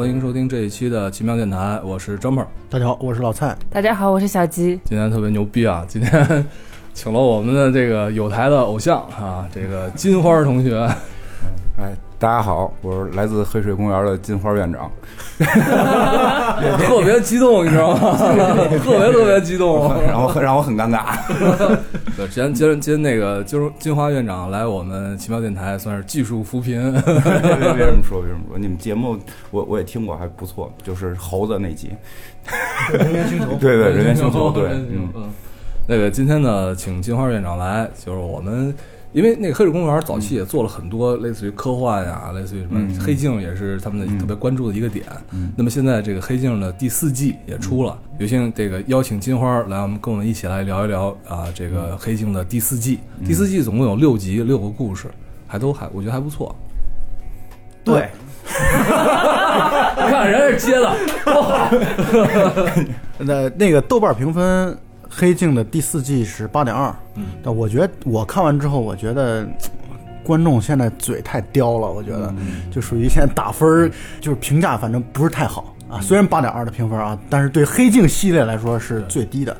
欢迎收听这一期的奇妙电台，我是张胖。大家好，我是老蔡。大家好，我是小鸡。今天特别牛逼啊！今天请了我们的这个有台的偶像啊，这个金花同学。哎，大家好，我是来自黑水公园的金花院长。特别激动，你知道吗？特别特别激动，让我让我很尴尬。对，今今今那个金金花院长来我们奇妙电台，算是技术扶贫。别别这么说，别这么说。你们节目我我也听过，还不错，就是猴子那集。人猿星球，对对，人猿星球，对，嗯嗯。那个今天呢，请金花院长来，就是我们。因为那个黑水公园早期也做了很多类似于科幻呀，类似于什么黑镜也是他们的特别关注的一个点。那么现在这个黑镜的第四季也出了，有幸这个邀请金花来，我们跟我们一起来聊一聊啊，这个黑镜的第四季。第四季总共有六集，六个故事，还都还我觉得还不错。对，你看人家接的多好。那那个豆瓣评分。黑镜的第四季是八点二，但我觉得我看完之后，我觉得观众现在嘴太刁了，我觉得就属于现在打分就是评价，反正不是太好啊。虽然八点二的评分啊，但是对黑镜系列来说是最低的。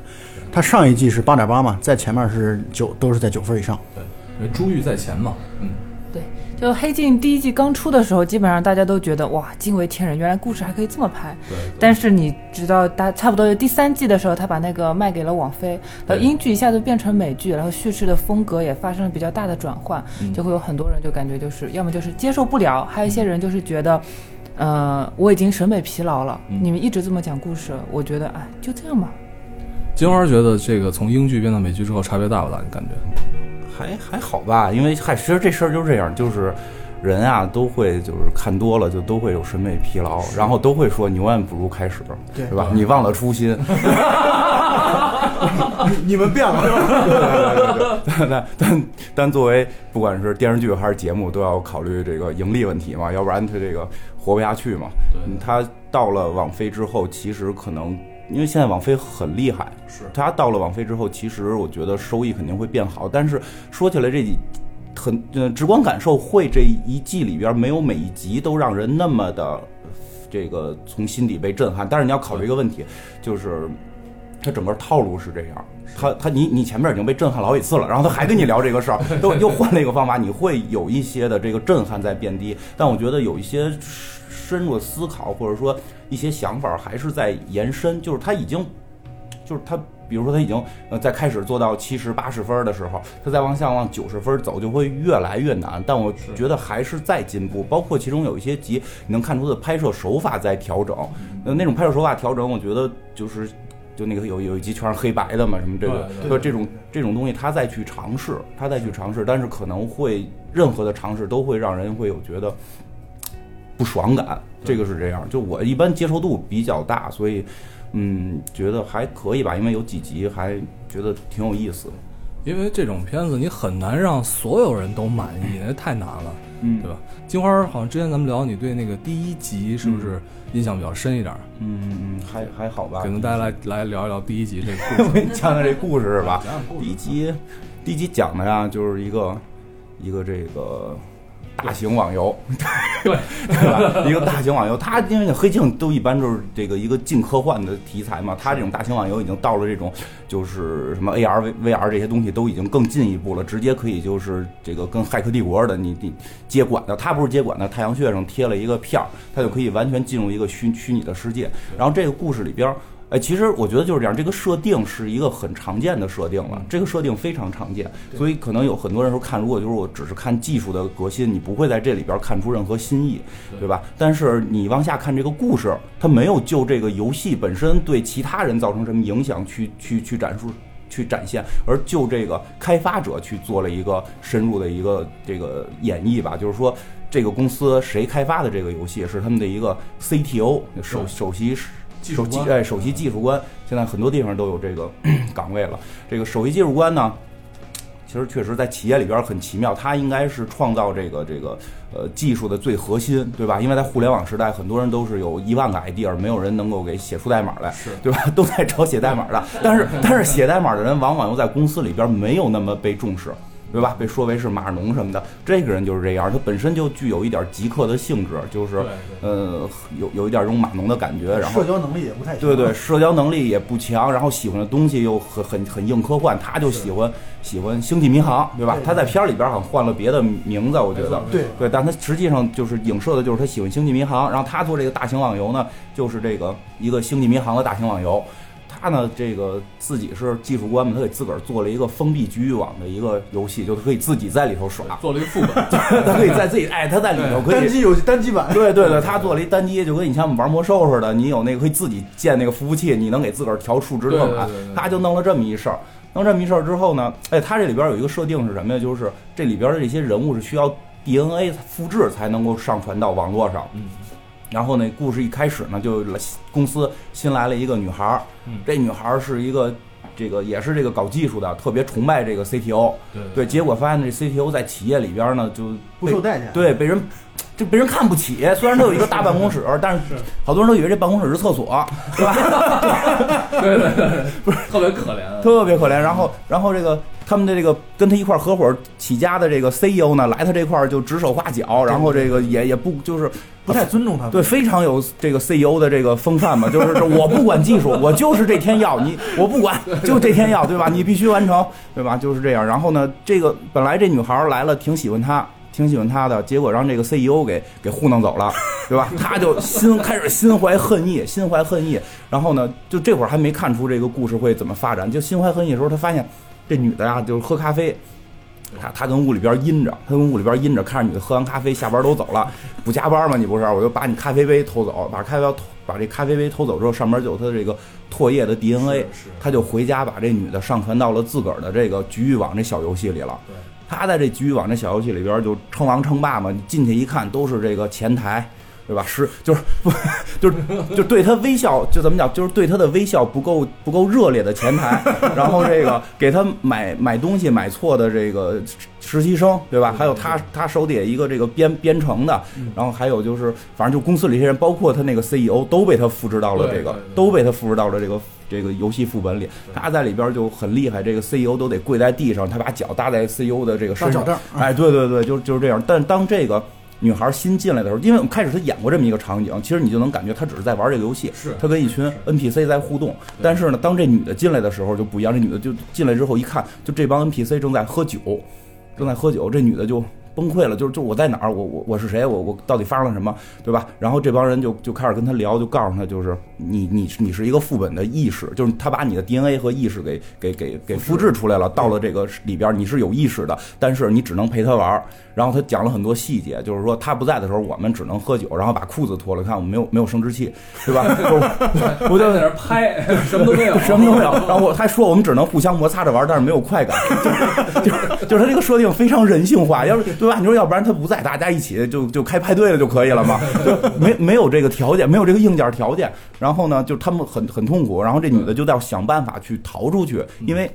它上一季是八点八嘛，在前面是九，都是在九分以上。对，因为珠玉在前嘛，嗯。就《黑镜》第一季刚出的时候，基本上大家都觉得哇，惊为天人，原来故事还可以这么拍。对。但是你知道，大差不多第三季的时候，他把那个卖给了网飞，然后英剧一下子变成美剧，然后叙事的风格也发生了比较大的转换，就会有很多人就感觉就是要么就是接受不了，还有一些人就是觉得，呃，我已经审美疲劳了，你们一直这么讲故事，我觉得哎，就这样吧。金花觉得这个从英剧变到美剧之后差别大不大？你感觉？还还好吧，因为嗨，其实这事儿就是这样，就是人啊都会就是看多了就都会有审美疲劳，然后都会说你永远不如开始，对吧？你忘了初心，你们变了。但但但作为不管是电视剧还是节目，都要考虑这个盈利问题嘛，要不然他这个活不下去嘛。他到了网飞之后，其实可能。因为现在网飞很厉害，是它到了网飞之后，其实我觉得收益肯定会变好。但是说起来，这几很呃直观感受会这一季里边没有每一集都让人那么的这个从心底被震撼。但是你要考虑一个问题，就是它整个套路是这样，他他你你前面已经被震撼好几次了，然后他还跟你聊这个事儿，又又换了一个方法，你会有一些的这个震撼在变低。但我觉得有一些。深入的思考，或者说一些想法，还是在延伸。就是他已经，就是他，比如说他已经呃在开始做到七十八十分的时候，他再往下往九十分走，就会越来越难。但我觉得还是在进步。包括其中有一些集，你能看出的拍摄手法在调整。呃，那种拍摄手法调整，我觉得就是就那个有有一集全是黑白的嘛，什么这个，就这种这种东西，他再去尝试，他再去尝试，但是可能会任何的尝试都会让人会有觉得。不爽感，这个是这样。就我一般接受度比较大，所以，嗯，觉得还可以吧。因为有几集还觉得挺有意思。因为这种片子你很难让所有人都满意，那太难了，嗯，对吧？金花好像之前咱们聊，你对那个第一集是不是印象比较深一点？嗯嗯，还还好吧。可能大家来来聊一聊第一集这个。我给你讲讲这故事是吧？第一集，第一集讲的呀，就是一个一个这个。大型网游，对 对吧？一个大型网游，它因为黑镜都一般就是这个一个近科幻的题材嘛，它这种大型网游已经到了这种就是什么 AR、VR 这些东西都已经更进一步了，直接可以就是这个跟骇客帝国的你你接管的，它不是接管的，太阳穴上贴了一个片儿，它就可以完全进入一个虚虚拟的世界。然后这个故事里边。哎，其实我觉得就是这样，这个设定是一个很常见的设定了，这个设定非常常见，所以可能有很多人说看，如果就是我只是看技术的革新，你不会在这里边看出任何新意，对吧？但是你往下看这个故事，它没有就这个游戏本身对其他人造成什么影响去去去展述、去展现，而就这个开发者去做了一个深入的一个这个演绎吧，就是说这个公司谁开发的这个游戏是他们的一个 CTO 首首席。首席哎，首席技术官，现在很多地方都有这个 岗位了。这个首席技术官呢，其实确实在企业里边很奇妙，他应该是创造这个这个呃技术的最核心，对吧？因为在互联网时代，很多人都是有一万个 idea，没有人能够给写出代码来，是对吧？都在找写代码的，但是但是写代码的人往往又在公司里边没有那么被重视。对吧？被说为是码农什么的，这个人就是这样，他本身就具有一点极客的性质，就是呃有有一点这种码农的感觉，然后社交能力也不太强。对对，社交能力也不强，然后喜欢的东西又很很很硬科幻，他就喜欢喜欢星际迷航，对吧？他在片儿里边好像换了别的名字，我觉得对对，但他实际上就是影射的就是他喜欢星际迷航，然后他做这个大型网游呢，就是这个一个星际迷航的大型网游。他呢，这个自己是技术官嘛，他给自个儿做了一个封闭局域网的一个游戏，就是可以自己在里头耍，做了一个副本，他可以在自己哎，他在里头可以单机游戏单机版，对对对，他做了一单机，就跟以前我们玩魔兽似的，你有那个可以自己建那个服务器，你能给自个儿调数值特码，他就弄了这么一事儿。弄这么一事儿之后呢，哎，他这里边有一个设定是什么呀？就是这里边的这些人物是需要 DNA 复制才能够上传到网络上。嗯。然后呢，故事一开始呢，就公司新来了一个女孩儿，这女孩儿是一个这个也是这个搞技术的，特别崇拜这个 CTO。对对。结果发现这 CTO 在企业里边呢，就不受待见。对，被人 就被人看不起。虽然他有一个大办公室，但是好多人都以为这办公室是厕所，对吧？对对对，不是特别可怜，特别可怜。然后，然后这个。他们的这个跟他一块合伙起家的这个 CEO 呢，来他这块就指手画脚，然后这个也也不就是不太尊重他，对，非常有这个 CEO 的这个风范嘛，就是我不管技术，我就是这天要你，我不管，就这天要，对吧？你必须完成，对吧？就是这样。然后呢，这个本来这女孩来了，挺喜欢他，挺喜欢他的，结果让这个 CEO 给给糊弄走了，对吧？他就心开始心怀恨意，心怀恨意。然后呢，就这会儿还没看出这个故事会怎么发展，就心怀恨意的时候，他发现。这女的呀，就是喝咖啡，他他跟屋里边阴着，他跟屋里边阴着，看着女的喝完咖啡下班都走了，不加班吗？你不是？我就把你咖啡杯偷走，把咖啡把这咖啡杯偷走之后，上面就有他的这个唾液的 DNA，他就回家把这女的上传到了自个儿的这个局域网这小游戏里了。他在这局域网这小游戏里边就称王称霸嘛，你进去一看都是这个前台。对吧？是就是不就是就对他微笑，就怎么讲？就是对他的微笑不够不够热烈的前台，然后这个给他买买东西买错的这个实习生，对吧？还有他他手底下一个这个编编程的，然后还有就是反正就公司里这些人，包括他那个 CEO 都被他复制到了这个，都被他复制到了这个这个游戏副本里。他在里边就很厉害，这个 CEO 都得跪在地上，他把脚搭在 CEO 的这个身上。哎，对对对，就就是这样。但当这个。女孩新进来的时候，因为我们开始她演过这么一个场景，其实你就能感觉她只是在玩这个游戏，是她跟一群 NPC 在互动。但是呢，当这女的进来的时候就不一样，这女的就进来之后一看，就这帮 NPC 正在喝酒，正在喝酒，这女的就。崩溃了，就是就我在哪儿，我我我是谁，我我到底发生了什么，对吧？然后这帮人就就开始跟他聊，就告诉他，就是你你你是一个副本的意识，就是他把你的 DNA 和意识给给给给复制出来了，到了这个里边，你是有意识的，但是你只能陪他玩。然后他讲了很多细节，就是说他不在的时候，我们只能喝酒，然后把裤子脱了，看我们没有没有生殖器，对吧？我 就在那拍，什么都没有，什么都没有。然后我还说我们只能互相摩擦着玩，但是没有快感，就是就是他这个设定非常人性化，要是。对吧？你说要不然他不在，大家一起就就开派对了就可以了嘛？就没没有这个条件，没有这个硬件条件。然后呢，就他们很很痛苦。然后这女的就要想办法去逃出去，因为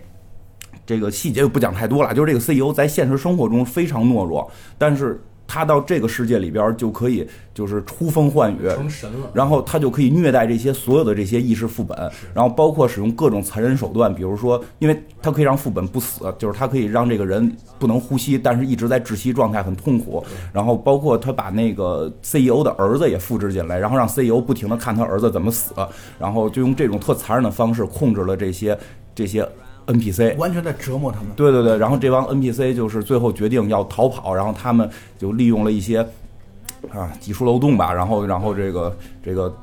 这个细节就不讲太多了。就是这个 CEO 在现实生活中非常懦弱，但是。他到这个世界里边就可以就是呼风唤雨，成神了。然后他就可以虐待这些所有的这些意识副本，然后包括使用各种残忍手段，比如说，因为他可以让副本不死，就是他可以让这个人不能呼吸，但是一直在窒息状态，很痛苦。然后包括他把那个 CEO 的儿子也复制进来，然后让 CEO 不停的看他儿子怎么死，然后就用这种特残忍的方式控制了这些这些。NPC 完全在折磨他们。对对对，然后这帮 NPC 就是最后决定要逃跑，然后他们就利用了一些啊技术漏洞吧，然后然后这个这个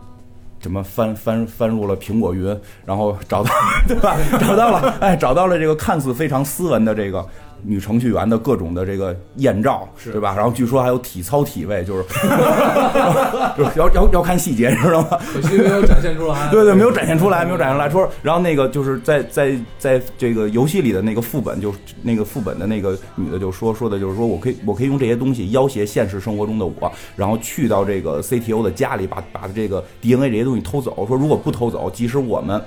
什么翻翻翻入了苹果云，然后找到 对吧？找到了，哎，找到了这个看似非常斯文的这个。女程序员的各种的这个艳照，对吧？然后据说还有体操体位，就是 就是要要要看细节，知道吗？可惜没有展现出来。对对，没有展现出来，没有展现出来。说，然后那个就是在在在这个游戏里的那个副本，就那个副本的那个女的就说说的就是说我可以我可以用这些东西要挟现实生活中的我，然后去到这个 CTO 的家里，把把这个 DNA 这些东西偷走。说如果不偷走，即使我们。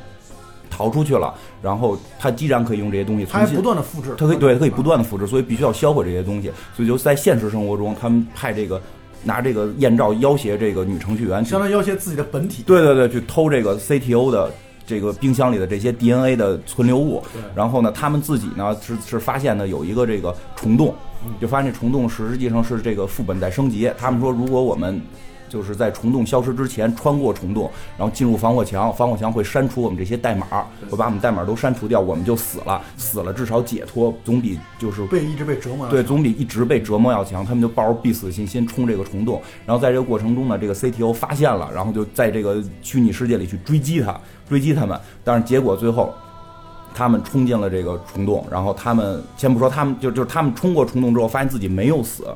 逃出去了，然后他既然可以用这些东西，他还不断的复制，他可以对，他可以不断的复制，所以必须要销毁这些东西。所以就在现实生活中，他们派这个拿这个艳照要挟这个女程序员，相当于要挟自己的本体。对对对，去偷这个 CTO 的这个冰箱里的这些 DNA 的存留物，然后呢，他们自己呢是是发现呢有一个这个虫洞，就发现这虫洞实际上是这个副本在升级。他们说，如果我们就是在虫洞消失之前穿过虫洞，然后进入防火墙，防火墙会删除我们这些代码，会把我们代码都删除掉，我们就死了。死了至少解脱，总比就是被一直被折磨。对，总比一直被折磨要强。他们就抱着必死的信心冲这个虫洞，然后在这个过程中呢，这个 CTO 发现了，然后就在这个虚拟世界里去追击他，追击他们。但是结果最后，他们冲进了这个虫洞，然后他们先不说他们，就就是他们冲过虫洞之后，发现自己没有死。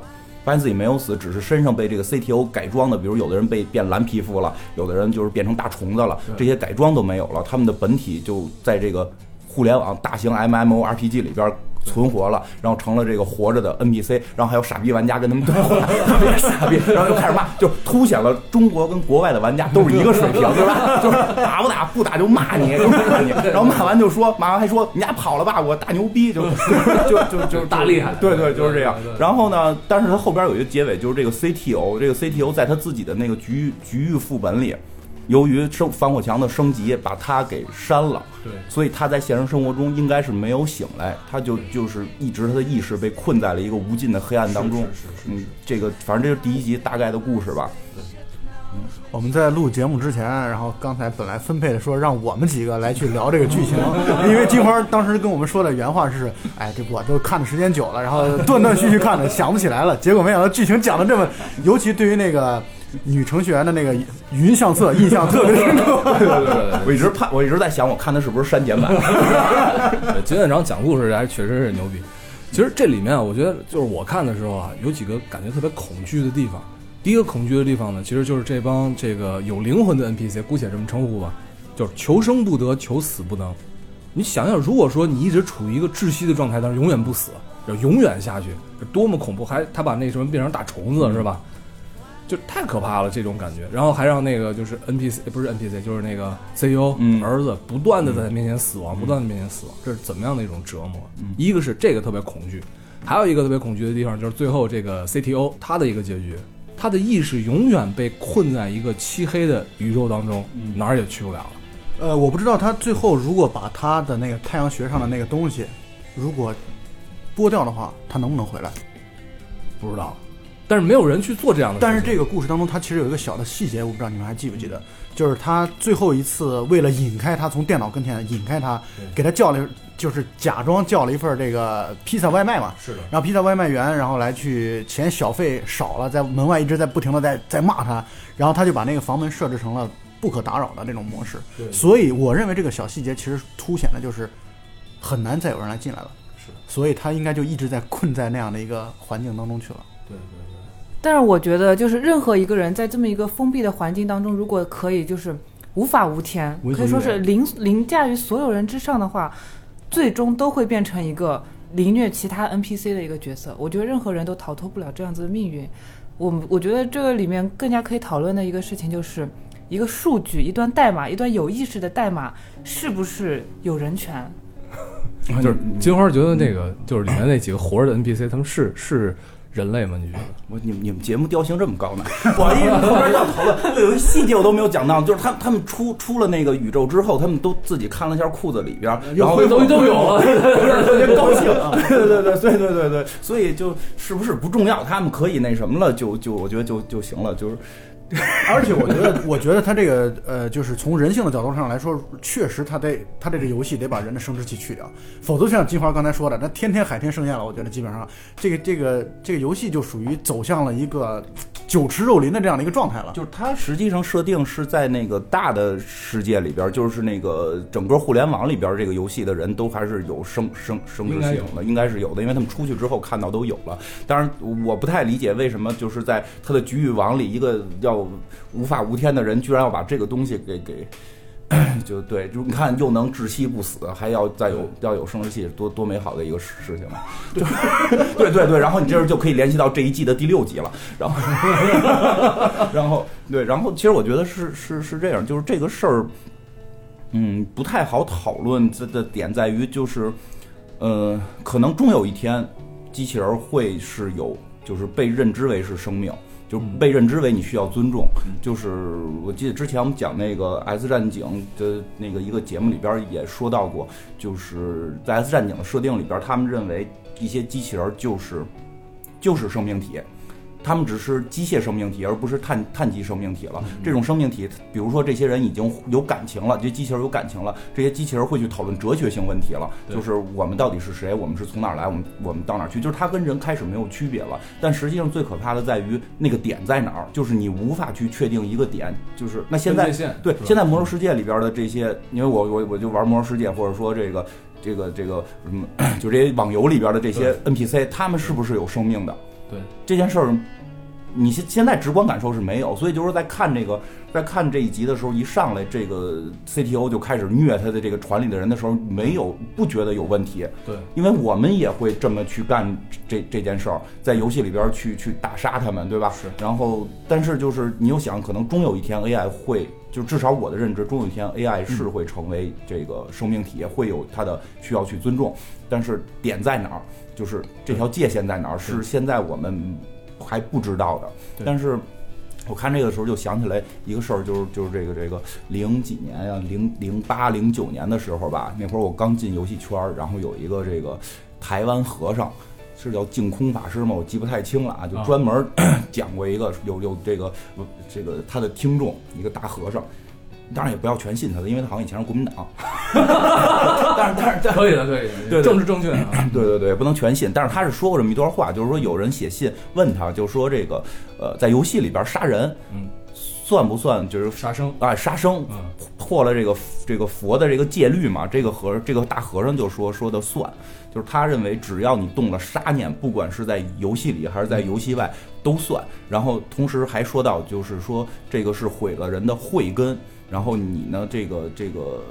发现自己没有死，只是身上被这个 CTO 改装的，比如有的人被变蓝皮肤了，有的人就是变成大虫子了，这些改装都没有了，他们的本体就在这个互联网大型 MMORPG 里边存活了，然后成了这个活着的 NPC，然后还有傻逼玩家跟他们对话，特别傻逼，然后就开始骂，就凸显了中国跟国外的玩家都是一个水平，对吧？就是打不打不打就骂你，就骂你，然后骂完就说，骂完还说你俩跑了吧，我大牛逼，就就就就大厉害对对，就是这样然后呢，但是他后边有一个结尾，就是这个 CTO，这个 CTO 在他自己的那个局域局域副本里。由于生防火墙的升级，把他给删了，对所以他在现实生活中应该是没有醒来，他就就是一直他的意识被困在了一个无尽的黑暗当中。是是是嗯，这个反正这是第一集大概的故事吧。嗯我们在录节目之前，然后刚才本来分配的说让我们几个来去聊这个剧情，因为金花当时跟我们说的原话是：“哎，这我都看的时间久了，然后断断续续看的，想不起来了。”结果没想到剧情讲的这么，尤其对于那个女程序员的那个云相册印象特别深刻。对对对对我一直怕，我一直在想，我看的是不是删减版？对，金院长讲故事还确实是牛逼。其实这里面啊，我觉得就是我看的时候啊，有几个感觉特别恐惧的地方。第一个恐惧的地方呢，其实就是这帮这个有灵魂的 NPC，姑且这么称呼吧，就是求生不得，求死不能。你想想，如果说你一直处于一个窒息的状态，但是永远不死，要永远下去，这多么恐怖！还他把那什么变成大虫子、是吧？就太可怕了这种感觉。然后还让那个就是 NPC 不是 NPC，就是那个 CEO、嗯儿子不断的在他面前死亡，不断的面前死亡，这是怎么样的一种折磨？一个是这个特别恐惧，还有一个特别恐惧的地方就是最后这个 CTO 他的一个结局，他的意识永远被困在一个漆黑的宇宙当中，哪儿也去不了了。呃，我不知道他最后如果把他的那个太阳穴上的那个东西，如果剥掉的话，他能不能回来？不知道，但是没有人去做这样的。但是这个故事当中，它其实有一个小的细节，我不知道你们还记不记得，就是他最后一次为了引开他从电脑跟前引开他，给他叫了，就是假装叫了一份这个披萨外卖嘛。是的，然后披萨外卖员，然后来去嫌小费少了，在门外一直在不停的在 在骂他，然后他就把那个房门设置成了不可打扰的那种模式。对所以我认为这个小细节其实凸显的就是很难再有人来进来了。是，所以他应该就一直在困在那样的一个环境当中去了。对对对。但是我觉得，就是任何一个人在这么一个封闭的环境当中，如果可以就是无法无天可以说是凌凌驾于所有人之上的话，最终都会变成一个凌虐其他 NPC 的一个角色。我觉得任何人都逃脱不了这样子的命运。我我觉得这个里面更加可以讨论的一个事情就是。一个数据、一段代码、一段有意识的代码，是不是有人权？就是金花觉得那个就是里面那几个活着的 NPC，他们是是人类吗？你觉得？我你们你们节目调性这么高呢？不好意思，后边要讨论，有一个细节我都没有讲到，就是他他们出出了那个宇宙之后，他们都自己看了一下裤子里边，然后东西都有了，特别高兴。对对对对对对对，所以就是不是不重要，他们可以那什么了，就就我觉得就就行了，就是 而且我觉得，我觉得他这个呃，就是从人性的角度上来说，确实他得他这个游戏得把人的生殖器去掉，否则像金花刚才说的，那天天海天盛宴了，我觉得基本上这个这个这个游戏就属于走向了一个酒池肉林的这样的一个状态了。就是它实际上设定是在那个大的世界里边，就是那个整个互联网里边，这个游戏的人都还是有生生生殖系统的，应该是有的，因为他们出去之后看到都有了。当然，我不太理解为什么就是在他的局域网里，一个要无法无天的人，居然要把这个东西给给。就对，就你看，又能窒息不死，还要再有要有生殖器，多多美好的一个事事情啊！对对对对，然后你这时候就可以联系到这一季的第六集了，然后 然后对，然后其实我觉得是是是这样，就是这个事儿，嗯，不太好讨论这的点在于就是，呃，可能终有一天，机器人会是有就是被认知为是生命。就是被认知为你需要尊重。就是我记得之前我们讲那个《S 战警》的那个一个节目里边也说到过，就是在《S 战警》的设定里边，他们认为一些机器人就是就是生命体。他们只是机械生命体，而不是碳碳基生命体了。这种生命体，比如说这些人已经有感情了，这些机器人有感情了，这些机器人会去讨论哲学性问题了，就是我们到底是谁，我们是从哪儿来，我们我们到哪儿去，就是它跟人开始没有区别了。但实际上最可怕的在于那个点在哪儿，就是你无法去确定一个点，就是那现在对现在魔兽世界里边的这些，因为我我我就玩魔兽世界，或者说这个这个这个什么，就这些网游里边的这些 NPC，他们是不是有生命的？对这件事儿，你现现在直观感受是没有，所以就是在看这个，在看这一集的时候，一上来这个 CTO 就开始虐他的这个船里的人的时候，没有不觉得有问题，对，因为我们也会这么去干这这件事儿，在游戏里边去去打杀他们，对吧？是。然后，但是就是你又想，可能终有一天 AI 会，就至少我的认知，终有一天 AI 是会成为这个生命体，会有它的需要去尊重，但是点在哪儿？就是这条界限在哪儿，是现在我们还不知道的。但是我看这个时候就想起来一个事儿，就是就是这个这个零几年呀，零零八零九年的时候吧，那会儿我刚进游戏圈儿，然后有一个这个台湾和尚，是叫净空法师吗？我记不太清了啊，就专门 讲过一个有有这个这个他的听众一个大和尚。当然也不要全信他的，因为他好像以前是国民党。但是但是可以的，可以的，对政治正确啊。对对对，不能全信。但是他是说过这么一段话，就是说有人写信问他，就说这个呃，在游戏里边杀人，嗯，算不算就是杀生啊？杀生，嗯，破了这个这个佛的这个戒律嘛？这个和这个大和尚就说说的算，就是他认为只要你动了杀念，不管是在游戏里还是在游戏外都算。然后同时还说到，就是说这个是毁了人的慧根。然后你呢？这个这个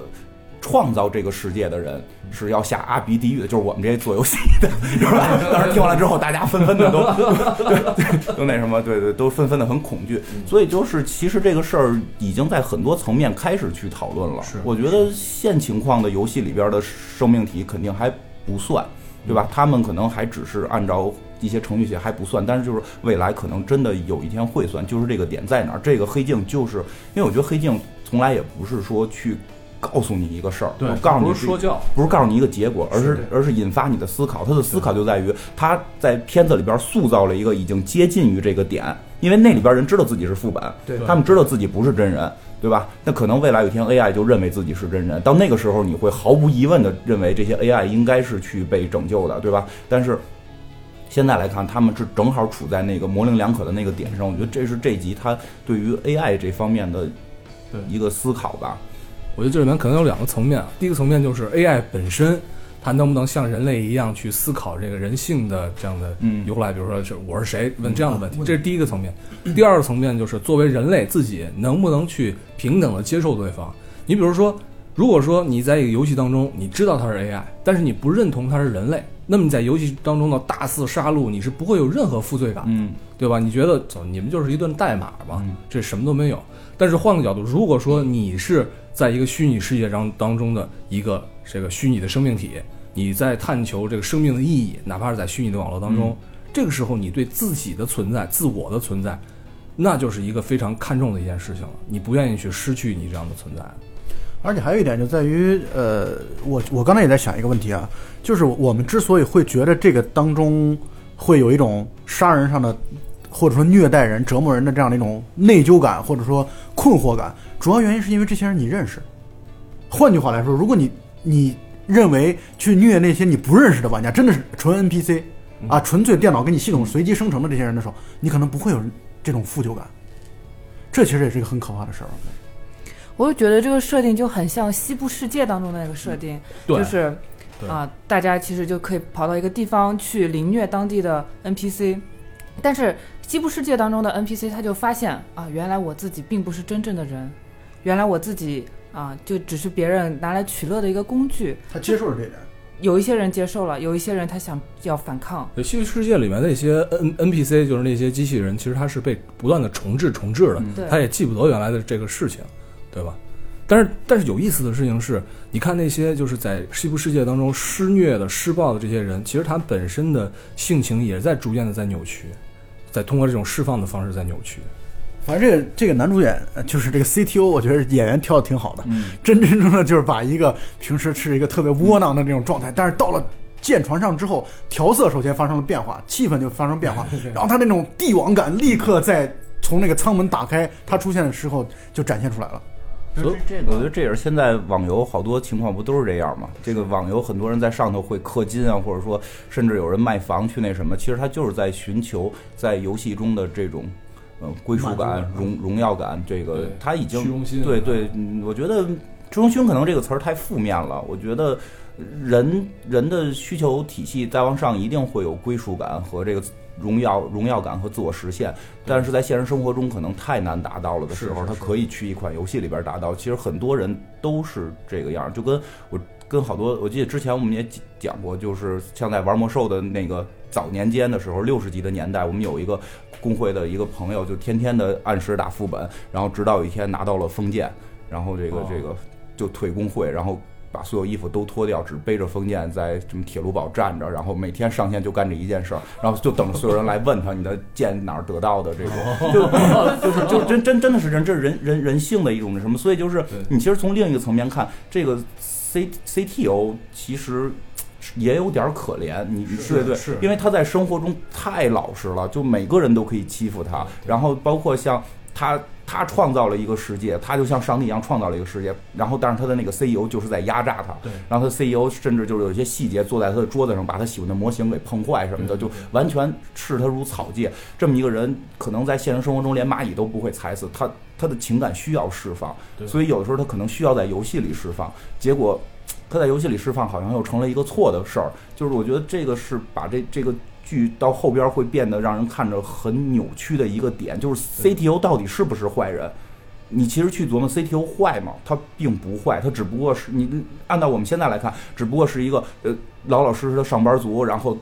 创造这个世界的人是要下阿鼻地狱的，就是我们这些做游戏的，是吧？当时听完了之后，大家纷纷的都对 都那什么，对对，都纷纷的很恐惧。所以就是其实这个事儿已经在很多层面开始去讨论了。是，我觉得现情况的游戏里边的生命体肯定还不算，对吧？他们可能还只是按照一些程序写还不算，但是就是未来可能真的有一天会算。就是这个点在哪儿？这个黑镜就是因为我觉得黑镜。从来也不是说去告诉你一个事儿，我，告诉你不是说教，不是告诉你一个结果，而是而是引发你的思考。他的思考就在于他在片子里边塑造了一个已经接近于这个点，因为那里边人知道自己是副本，对，他们知道自己不是真人，对吧？那可能未来有一天 AI 就认为自己是真人，到那个时候你会毫无疑问的认为这些 AI 应该是去被拯救的，对吧？但是现在来看，他们是正好处在那个模棱两可的那个点上。我觉得这是这集他对于 AI 这方面的。一个思考吧，我觉得这里面可能有两个层面啊。第一个层面就是 AI 本身，它能不能像人类一样去思考这个人性的这样的由来？比如说是我是谁？问这样的问题，这是第一个层面。第二个层面就是作为人类自己能不能去平等的接受对方？你比如说，如果说你在一个游戏当中，你知道它是 AI，但是你不认同它是人类，那么你在游戏当中的大肆杀戮，你是不会有任何负罪感的，对吧？你觉得走，你们就是一段代码嘛，这什么都没有。但是换个角度，如果说你是在一个虚拟世界当当中的一个这个虚拟的生命体，你在探求这个生命的意义，哪怕是在虚拟的网络当中，这个时候你对自己的存在、自我的存在，那就是一个非常看重的一件事情了。你不愿意去失去你这样的存在。而且还有一点就在于，呃，我我刚才也在想一个问题啊，就是我们之所以会觉得这个当中会有一种杀人上的。或者说虐待人、折磨人的这样的一种内疚感，或者说困惑感，主要原因是因为这些人你认识。换句话来说，如果你你认为去虐那些你不认识的玩家，真的是纯 NPC 啊，纯粹电脑给你系统随机生成的这些人的时候，你可能不会有这种负疚感。这其实也是一个很可怕的事儿。我就觉得这个设定就很像西部世界当中的那个设定，就是啊，大家其实就可以跑到一个地方去凌虐当地的 NPC，但是。西部世界当中的 NPC，他就发现啊，原来我自己并不是真正的人，原来我自己啊，就只是别人拿来取乐的一个工具。他接受了这点，有一些人接受了，有一些人他想要反抗。西部世界里面那些 N NPC，就是那些机器人，其实他是被不断的重置、重置的，他也记不得原来的这个事情，对吧？但是，但是有意思的事情是，你看那些就是在西部世界当中施虐的、施暴的这些人，其实他本身的性情也在逐渐的在扭曲。再通过这种释放的方式在扭曲。反正这个这个男主演呃就是这个 CTO，我觉得演员挑的挺好的，嗯真真正正就是把一个平时是一个特别窝囊的那种状态，但是到了舰船上之后，调色首先发生了变化，气氛就发生变化，然后他那种帝王感立刻在从那个舱门打开，他出现的时候就展现出来了。所以这个，我觉得这也是现在网游好多情况不都是这样吗？这个网游很多人在上头会氪金啊，或者说甚至有人卖房去那什么，其实他就是在寻求在游戏中的这种。呃，归属感、荣荣耀感，这个他已经对对，嗯我觉得虚荣心可能这个词儿太负面了。我觉得人人的需求体系再往上，一定会有归属感和这个荣耀荣耀感和自我实现。但是在现实生活中可能太难达到了的时候，他可以去一款游戏里边达到。其实很多人都是这个样儿，就跟我跟好多，我记得之前我们也讲过，就是像在玩魔兽的那个早年间的时候，六十级的年代，我们有一个工会的一个朋友，就天天的按时打副本，然后直到有一天拿到了封建，然后这个哦这个就退工会，然后。把所有衣服都脱掉，只背着封建在什么铁路堡站着，然后每天上线就干这一件事儿，然后就等着所有人来问他你的剑哪儿得到的，这种就 就是就真真真的是人，这是人人人性的一种什么，所以就是你其实从另一个层面看，这个 C CTO 其实也有点可怜，你你是对对是，因为他在生活中太老实了，就每个人都可以欺负他，然后包括像他。他创造了一个世界，他就像上帝一样创造了一个世界，然后但是他的那个 CEO 就是在压榨他，对然后他 CEO 甚至就是有一些细节坐在他的桌子上，把他喜欢的模型给碰坏什么的，就完全视他如草芥。这么一个人，可能在现实生活中连蚂蚁都不会踩死，他他的情感需要释放，所以有的时候他可能需要在游戏里释放，结果他在游戏里释放好像又成了一个错的事儿。就是我觉得这个是把这这个剧到后边会变得让人看着很扭曲的一个点，就是 CTO 到底是不是坏人？你其实去琢磨 CTO 坏吗？他并不坏，他只不过是你按照我们现在来看，只不过是一个呃老老实实的上班族，然后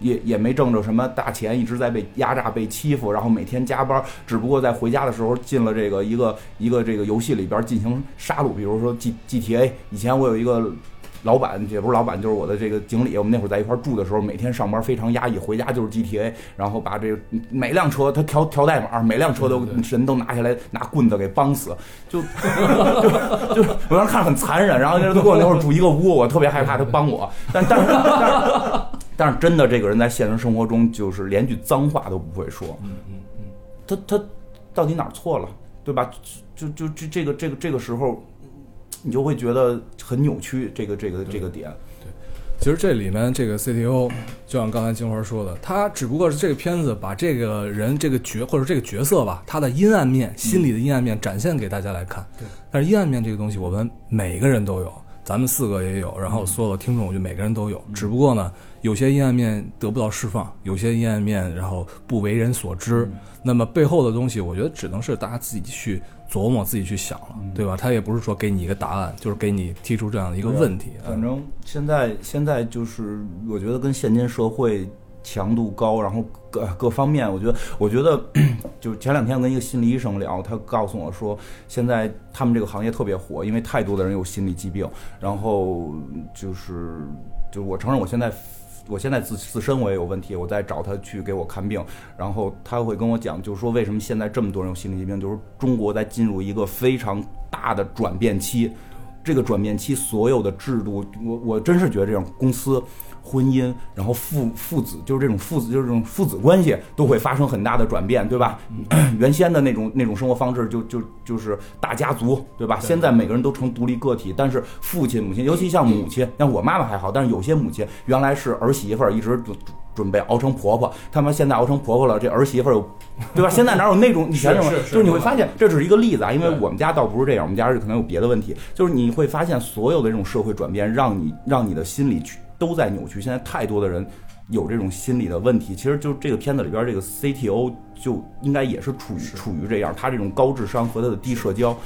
也也没挣着什么大钱，一直在被压榨、被欺负，然后每天加班，只不过在回家的时候进了这个一个一个这个游戏里边进行杀戮，比如说 G GTA。以前我有一个。老板也不是老板，就是我的这个经理。我们那会儿在一块儿住的时候，每天上班非常压抑，回家就是 GTA，然后把这个每辆车他调调代码，每辆车都人都拿下来拿棍子给绑死，就就就我当时看着很残忍。然后他跟我那会儿住一个屋，我特别害怕他帮我，但但是但是但是真的这个人在现实生活中就是连句脏话都不会说，嗯嗯嗯，他他到底哪儿错了，对吧？就就这这个这个这个时候，你就会觉得很扭曲，这个这个这个点。其实这里面这个 CTO，就像刚才金花说的，他只不过是这个片子把这个人这个角或者这个角色吧，他的阴暗面、心理的阴暗面展现给大家来看。对，但是阴暗面这个东西，我们每个人都有，咱们四个也有，然后所有的听众，我觉得每个人都有。只不过呢，有些阴暗面得不到释放，有些阴暗面然后不为人所知。那么背后的东西，我觉得只能是大家自己去琢磨、自己去想了，对吧？他也不是说给你一个答案，就是给你提出这样的一个问题。反正现在现在就是，我觉得跟现今社会强度高，然后各各方面，我觉得我觉得 就是前两天跟一个心理医生聊，他告诉我说，现在他们这个行业特别火，因为太多的人有心理疾病，然后就是就我承认我现在。我现在自自身我也有问题，我在找他去给我看病，然后他会跟我讲，就是说为什么现在这么多人有心理疾病，就是中国在进入一个非常大的转变期，这个转变期所有的制度，我我真是觉得这种公司。婚姻，然后父父子，就是这种父子，就是这种父子关系，都会发生很大的转变，对吧？原先的那种那种生活方式就，就就是大家族，对吧？现在每个人都成独立个体，但是父亲、母亲，尤其像母亲，像我妈妈还好，但是有些母亲原来是儿媳妇儿，一直准准备熬成婆婆，他们现在熬成婆婆了，这儿媳妇儿又，对吧？现在哪有那种以前那种，就是你会发现，这只是一个例子啊，因为我们家倒不是这样，我们家是可能有别的问题，就是你会发现所有的这种社会转变，让你让你的心理去。都在扭曲。现在太多的人有这种心理的问题，其实就这个片子里边这个 CTO 就应该也是处于处于这样，他这种高智商和他的低社交，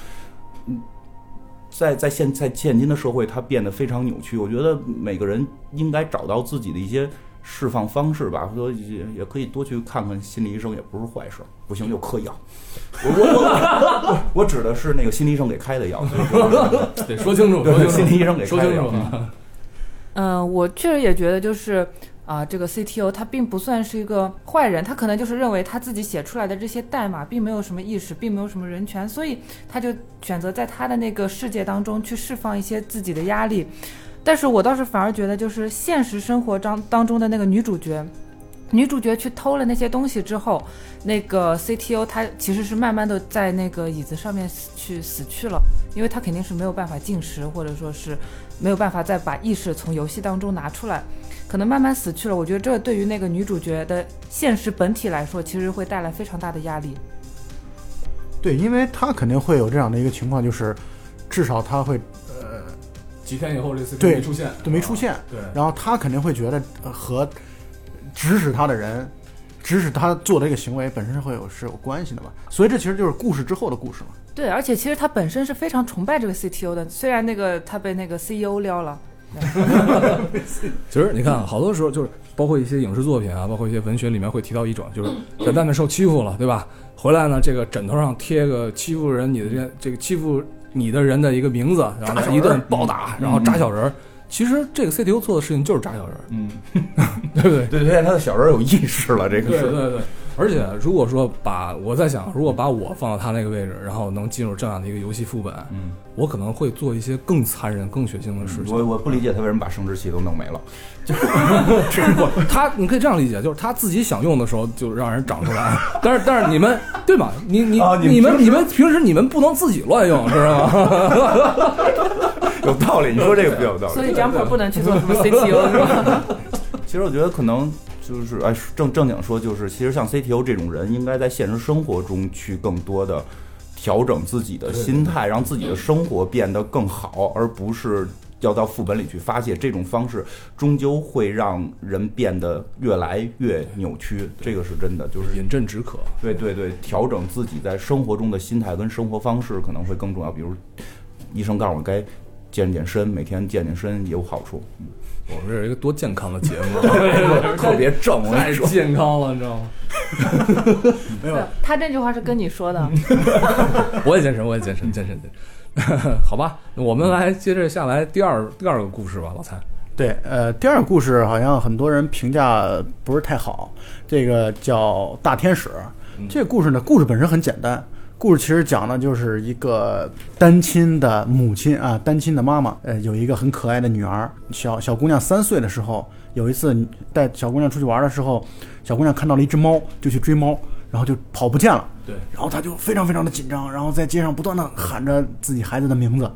嗯，在在现在现今的社会，他变得非常扭曲。我觉得每个人应该找到自己的一些。释放方式吧，说也也可以多去看看心理医生，也不是坏事。不行就嗑药，我我我 我指的是那个心理医生给开的药，得说清楚，对说清楚，心理医生给说清楚开的药。嗯，我确实也觉得，就是啊，这个 CTO 他并不算是一个坏人，他可能就是认为他自己写出来的这些代码并没有什么意识，并没有什么人权，所以他就选择在他的那个世界当中去释放一些自己的压力。但是我倒是反而觉得，就是现实生活当当中的那个女主角，女主角去偷了那些东西之后，那个 CTO 他其实是慢慢的在那个椅子上面死去死去了，因为他肯定是没有办法进食，或者说是没有办法再把意识从游戏当中拿出来，可能慢慢死去了。我觉得这对于那个女主角的现实本体来说，其实会带来非常大的压力。对，因为他肯定会有这样的一个情况，就是至少他会呃几天以后这 CTO 对没出现，对没出现，对，然后他肯定会觉得呃和指使他的人，指使他做的这个行为本身是会有是有关系的嘛，所以这其实就是故事之后的故事嘛。对，而且其实他本身是非常崇拜这个 CTO 的，虽然那个他被那个 CEO 撩了。其实你看，好多时候就是包括一些影视作品啊，包括一些文学里面会提到一种，就是在外面受欺负了，对吧？回来呢，这个枕头上贴个欺负人你的这这个欺负你的人的一个名字，然后他一顿暴打，然后扎小人儿。其实这个 CTO 做的事情就是扎小人儿，嗯，对不对？对对，他的小人有意识了，这个是。对对对，而且如果说把我在想，如果把我放到他那个位置，然后能进入这样的一个游戏副本，嗯，我可能会做一些更残忍、更血腥的事情。我我不理解他为什么把生殖器都弄没了。就是，他你可以这样理解，就是他自己想用的时候就让人长出来，但是但是你们对吗？你你、啊你们你们平时你们平时你们不能自己乱用，知道吗？有道理，你说这个比较有道理。所以 Jumper 不能去做什么 CTO 是吧？其实我觉得可能就是哎，正正经说，就是其实像 CTO 这种人，应该在现实生活中去更多的调整自己的心态，让自己的生活变得更好，而不是要到副本里去发泄。这种方式终究会让人变得越来越扭曲，这个是真的。就是饮鸩止渴。对对对，调整自己在生活中的心态跟生活方式可能会更重要。比如医生告诉我该健健身，每天健健身有好处。我们这是一个多健康的节目 特别正，我跟太你说。健康了，你知道吗？没有他这句话是跟你说的。我也健身，我也健身，健身健身。好吧，我们来接着下来第二第二个故事吧，老蔡。对，呃，第二个故事好像很多人评价不是太好，这个叫大天使。这个故事呢，故事本身很简单，故事其实讲的就是一个单亲的母亲啊，单亲的妈妈，呃，有一个很可爱的女儿。小小姑娘三岁的时候，有一次带小姑娘出去玩的时候，小姑娘看到了一只猫，就去追猫，然后就跑不见了。对，然后她就非常非常的紧张，然后在街上不断的喊着自己孩子的名字。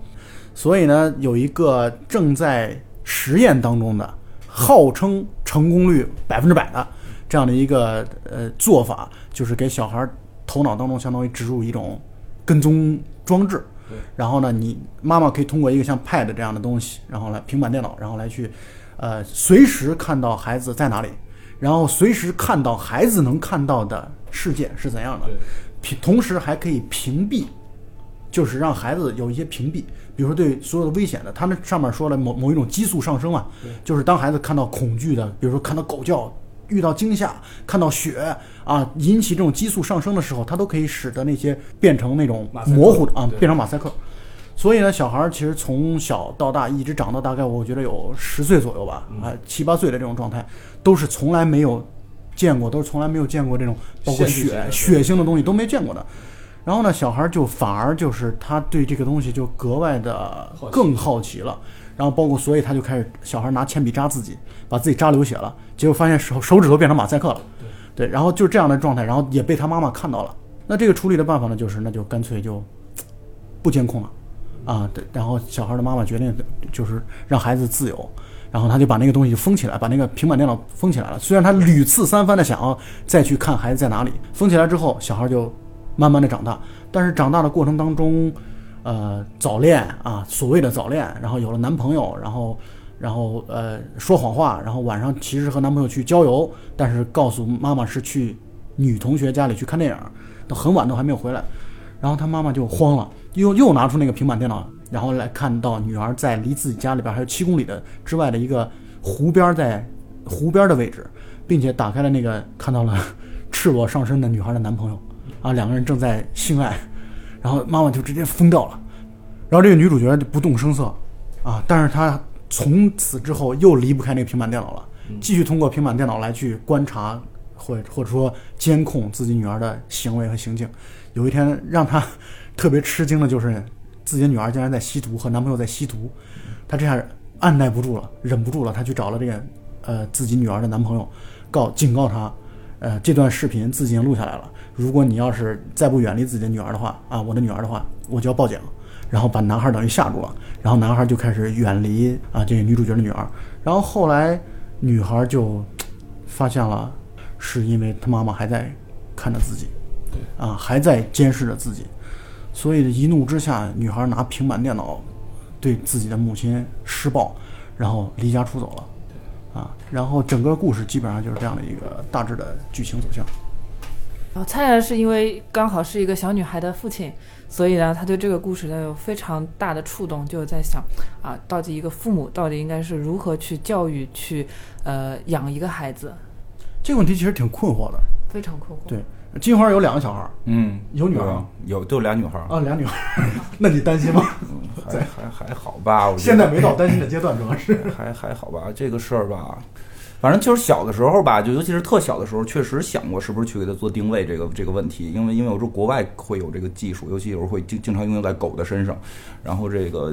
所以呢，有一个正在实验当中的，号称成功率百分之百的这样的一个呃做法，就是给小孩头脑当中相当于植入一种跟踪装置。对。然后呢，你妈妈可以通过一个像 Pad 这样的东西，然后来平板电脑，然后来去，呃，随时看到孩子在哪里，然后随时看到孩子能看到的世界是怎样的，屏同时还可以屏蔽就是让孩子有一些屏蔽，比如说对所有的危险的，他们上面说了某某一种激素上升啊，就是当孩子看到恐惧的，比如说看到狗叫、遇到惊吓、看到血啊，引起这种激素上升的时候，它都可以使得那些变成那种模糊的啊，变成马赛克。所以呢，小孩儿其实从小到大一直长到大概我觉得有十岁左右吧，啊七八岁的这种状态，都是从来没有见过，都是从来没有见过这种包括血血腥的东西都没见过的。然后呢，小孩儿就反而就是他对这个东西就格外的更好奇了。然后包括所以他就开始小孩拿铅笔扎自己，把自己扎流血了，结果发现手手指头变成马赛克了。对，然后就是这样的状态，然后也被他妈妈看到了。那这个处理的办法呢，就是那就干脆就不监控了啊。对，然后小孩的妈妈决定就是让孩子自由，然后他就把那个东西封起来，把那个平板电脑封起来了。虽然他屡次三番的想要再去看孩子在哪里，封起来之后，小孩就慢慢的长大，但是长大的过程当中，呃，早恋啊，所谓的早恋，然后有了男朋友，然后。然后呃说谎话，然后晚上其实和男朋友去郊游，但是告诉妈妈是去女同学家里去看电影，到很晚都还没有回来，然后他妈妈就慌了，又又拿出那个平板电脑，然后来看到女儿在离自己家里边还有七公里的之外的一个湖边，在湖边的位置，并且打开了那个看到了赤裸上身的女孩的男朋友，啊，两个人正在性爱，然后妈妈就直接疯掉了，然后这个女主角就不动声色，啊，但是她从此之后又离不开那个平板电脑了，继续通过平板电脑来去观察或或者说监控自己女儿的行为和行径。有一天让他特别吃惊的就是，自己的女儿竟然在吸毒，和男朋友在吸毒，他这下按耐不住了，忍不住了，他去找了这个呃自己女儿的男朋友，告警告他，呃这段视频自己已经录下来了，如果你要是再不远离自己的女儿的话，啊我的女儿的话，我就要报警。然后把男孩等于吓住了，然后男孩就开始远离啊这个女主角的女儿，然后后来女孩就发现了，是因为她妈妈还在看着自己，对。啊还在监视着自己，所以一怒之下，女孩拿平板电脑对自己的母亲施暴，然后离家出走了，啊，然后整个故事基本上就是这样的一个大致的剧情走向。然后蔡然是因为刚好是一个小女孩的父亲，所以呢，他对这个故事呢有非常大的触动，就在想啊，到底一个父母到底应该是如何去教育、去呃养一个孩子，这个问题其实挺困惑的。非常困惑。对，金花有两个小孩儿嗯，有女儿有都有俩女孩儿，啊，俩女孩，那你担心吗？还还还好吧，我现在没到担心的阶段，主要是。还还好吧，这个事儿吧，反正就是小的时候吧，就尤其是特小的时候，确实想过是不是去给它做定位这个这个问题，因为因为有时候国外会有这个技术，尤其有时候会经经常应用在狗的身上，然后这个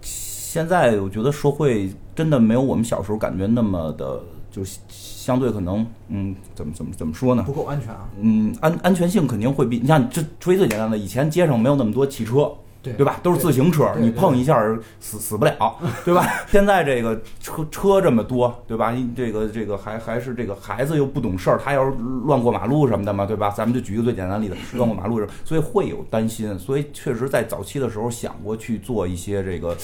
现在我觉得社会真的没有我们小时候感觉那么的，就相对可能嗯，怎么怎么怎么说呢？不够安全啊。嗯，安安全性肯定会比你像这说一最简单的，以前街上没有那么多汽车，对对吧？都是自行车，对你碰一下儿死死不了，对吧？现在这个车车这么多，对吧？这个这个还还是这个孩子又不懂事儿，他要是乱过马路什么的嘛，对吧？咱们就举一个最简单的例子，乱过马路，所以会有担心，所以确实在早期的时候想过去做一些这个。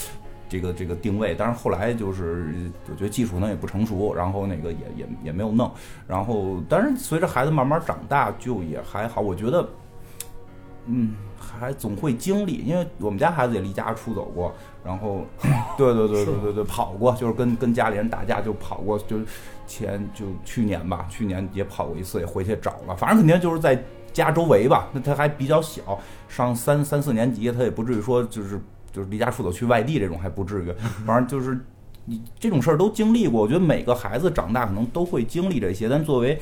这个这个定位，但是后来就是我觉得技术呢也不成熟，然后那个也也也没有弄，然后但是随着孩子慢慢长大，就也还好，我觉得，嗯，还总会经历，因为我们家孩子也离家出走过，然后，对对对对对对，跑过，就是跟跟家里人打架就跑过，就前就去年吧，去年也跑过一次，也回去找了，反正肯定就是在家周围吧，那他还比较小，上三三四年级，他也不至于说就是就是离家出走去外地这种还不至于，反正就是。你这种事儿都经历过，我觉得每个孩子长大可能都会经历这些。但作为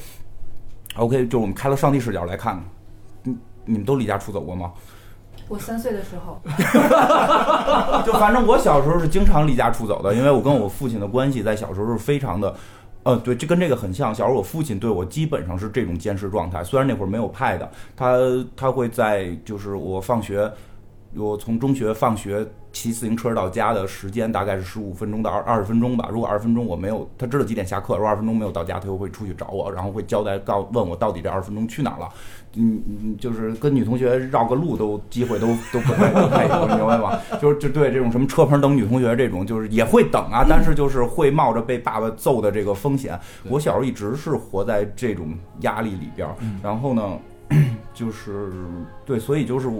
OK，就我们开了上帝视角来看，你你们都离家出走过吗？我三岁的时候，就反正我小时候是经常离家出走的，因为我跟我父亲的关系在小时候是非常的，呃，对，这跟这个很像。小时候我父亲对我基本上是这种监视状态，虽然那会儿没有 pad，他他会在就是我放学，我从中学放学骑自行车到家的时间大概是十五分钟到二二十分钟吧。如果二十分钟我没有，他知道几点下课，如果二十分钟没有到家，他又会出去找我，然后会交代告问我到底这二十分钟去哪儿了。嗯嗯，就是跟女同学绕个路都机会都都不太不太有，你明白吗？就是就对这种什么车棚等女同学这种，就是也会等啊，但是就是会冒着被爸爸揍的这个风险。我小时候一直是活在这种压力里边儿，然后呢，就是对，所以就是。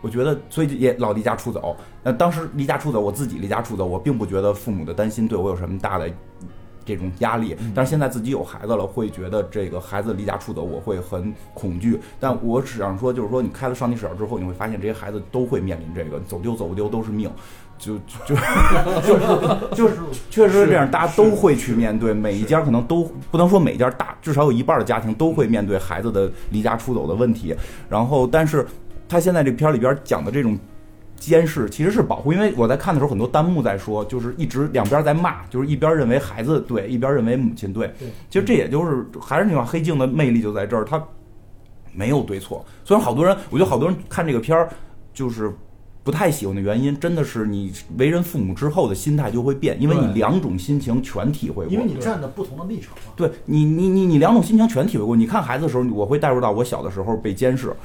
我觉得，所以也老离家出走。那当时离家出走，我自己离家出走，我并不觉得父母的担心对我有什么大的这种压力。但是现在自己有孩子了，会觉得这个孩子离家出走，我会很恐惧。但我只想说，就是说，你开了上帝视角之后，你会发现这些孩子都会面临这个走丢走不丢都是命。就就 就就是确实是这样，大家都会去面对，每一家可能都不能说每一家大，至少有一半的家庭都会面对孩子的离家出走的问题。然后，但是他现在这片儿里边讲的这种监视其实是保护，因为我在看的时候，很多弹幕在说，就是一直两边在骂，就是一边认为孩子对，一边认为母亲对。其实这也就是还是那句话，黑镜的魅力就在这儿，它没有对错。虽然好多人，我觉得好多人看这个片儿就是。不太喜欢的原因，真的是你为人父母之后的心态就会变，因为你两种心情全体会过。因为你站在不同的立场嘛。对你，你你你两种心情全体会过。你看孩子的时候，我会带入到我小的时候被监视，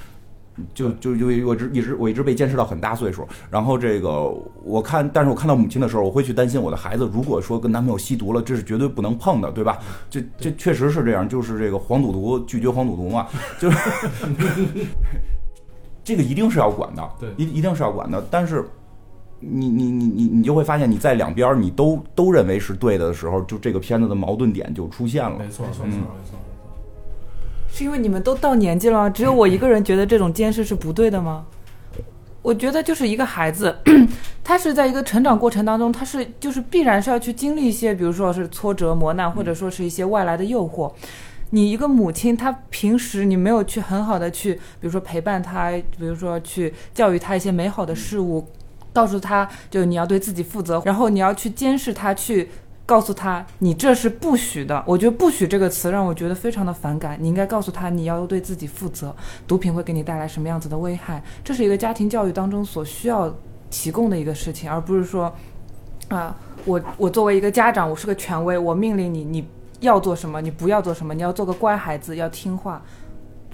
就就就我一直一直我一直被监视到很大岁数。然后这个我看，但是我看到母亲的时候，我会去担心我的孩子，如果说跟男朋友吸毒了，这是绝对不能碰的，对吧？这这确实是这样，就是这个黄赌毒拒绝黄赌毒嘛，就是 这个一定是要管的，对一一定是要管的，但是。你你你你你就会发现你在两边你都都认为是对的的时候，就这个片子的矛盾点就出现了。没错，没错，嗯没错，没错。是因为你们都到年纪了？只有我一个人觉得这种监视是不对的吗？我觉得就是一个孩子，他是在一个成长过程当中，他是就是必然是要去经历一些，比如说是挫折磨难，或者说是一些外来的诱惑。你一个母亲，她平时你没有去很好的去，比如说陪伴她，比如说去教育她一些美好的事物，告诉她就你要对自己负责，然后你要去监视她，去告诉他你这是不许的。我觉得“不许”这个词让我觉得非常的反感。你应该告诉他你要对自己负责，毒品会给你带来什么样子的危害，这是一个家庭教育当中所需要。提供的一个事情，而不是说，啊，我我作为一个家长，我是个权威，我命令你，你要做什么，你不要做什么，你要做个乖孩子，要听话。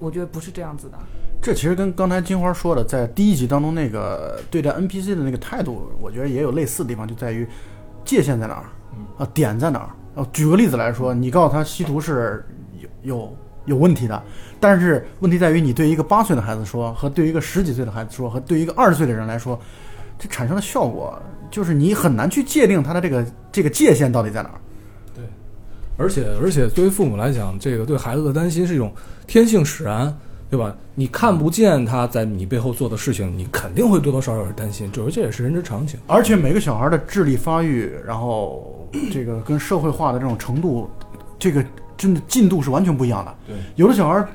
我觉得不是这样子的。这其实跟刚才金花说的，在第一集当中那个对待 NPC 的那个态度，我觉得也有类似的地方，就在于界限在哪儿，啊，点在哪儿。啊，举个例子来说，你告诉他吸毒是有有有问题的。但是问题在于，你对一个八岁的孩子说，和对一个十几岁的孩子说，和对一个二十岁的人来说。这产生的效果就是你很难去界定他的这个这个界限到底在哪儿。对，而且而且对于父母来讲，这个对孩子的担心是一种天性使然，对吧？你看不见他在你背后做的事情，你肯定会多多少少是担心，这而且也是人之常情。而且每个小孩的智力发育，然后这个跟社会化的这种程度，这个真的进度是完全不一样的。对，有的小孩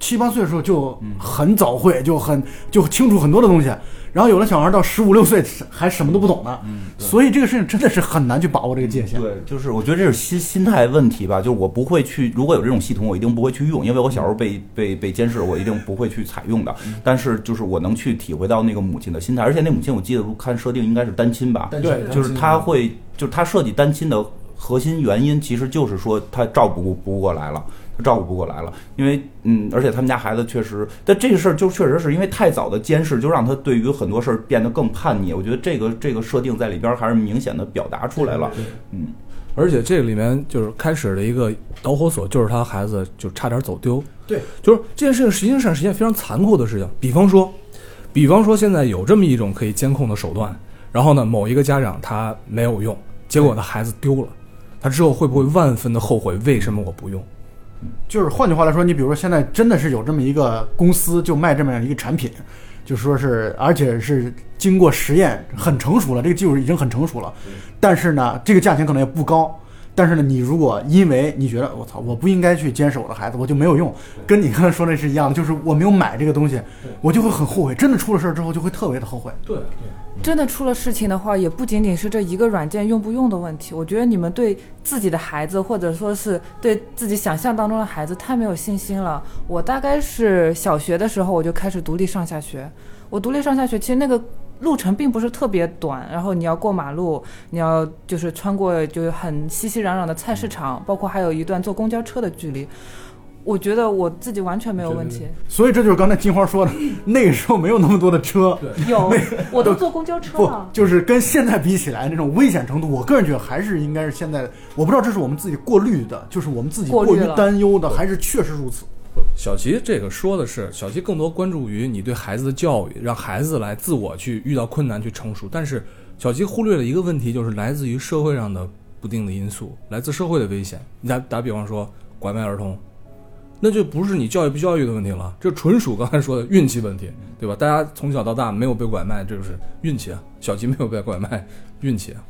七八岁的时候就很早会，就很就清楚很多的东西。然后有的小孩到十五六岁还什么都不懂呢，所以这个事情真的是很难去把握这个界限。对，就是我觉得这是心心态问题吧，就是我不会去，如果有这种系统，我一定不会去用，因为我小时候被被被监视，我一定不会去采用的。但是就是我能去体会到那个母亲的心态，而且那母亲我记得看设定应该是单亲吧，对，就是他会，就是他设计单亲的核心原因，其实就是说他照顾不过来了。照顾不过来了，因为嗯，而且他们家孩子确实，但这个事儿就确实是因为太早的监视，就让他对于很多事儿变得更叛逆。我觉得这个这个设定在里边还是明显的表达出来了。嗯，而且这个里面就是开始的一个导火索，就是他孩子就差点走丢。对，就是这件事情实际上是一件非常残酷的事情。比方说，比方说现在有这么一种可以监控的手段，然后呢，某一个家长他没有用，结果他孩子丢了，他之后会不会万分的后悔？为什么我不用？就是换句话来说，你比如说现在真的是有这么一个公司，就卖这么样一个产品，就说是而且是经过实验很成熟了，这个技术已经很成熟了，但是呢，这个价钱可能也不高。但是呢，你如果因为你觉得我操，我不应该去监视我的孩子，我就没有用，跟你刚才说那是一样的，就是我没有买这个东西，我就会很后悔。真的出了事儿之后，就会特别的后悔。对对。真的出了事情的话，也不仅仅是这一个软件用不用的问题。我觉得你们对自己的孩子，或者说是对自己想象当中的孩子，太没有信心了。我大概是小学的时候，我就开始独立上下学。我独立上下学，其实那个路程并不是特别短，然后你要过马路，你要就是穿过就是很熙熙攘攘的菜市场，包括还有一段坐公交车的距离。我觉得我自己完全没有问题，所以这就是刚才金花说的，那个时候没有那么多的车，有，我都坐公交车了。就是跟现在比起来，那种危险程度，我个人觉得还是应该是现在。我不知道这是我们自己过滤的，就是我们自己过于担忧的，还是确实如此。小齐这个说的是，小齐更多关注于你对孩子的教育，让孩子来自我去遇到困难去成熟。但是小齐忽略了一个问题，就是来自于社会上的不定的因素，来自社会的危险。你打打比方说，拐卖儿童。那就不是你教育不教育的问题了，这纯属刚才说的运气问题，对吧？大家从小到大没有被拐卖，这就是运气啊。小吉没有被拐卖，运气啊。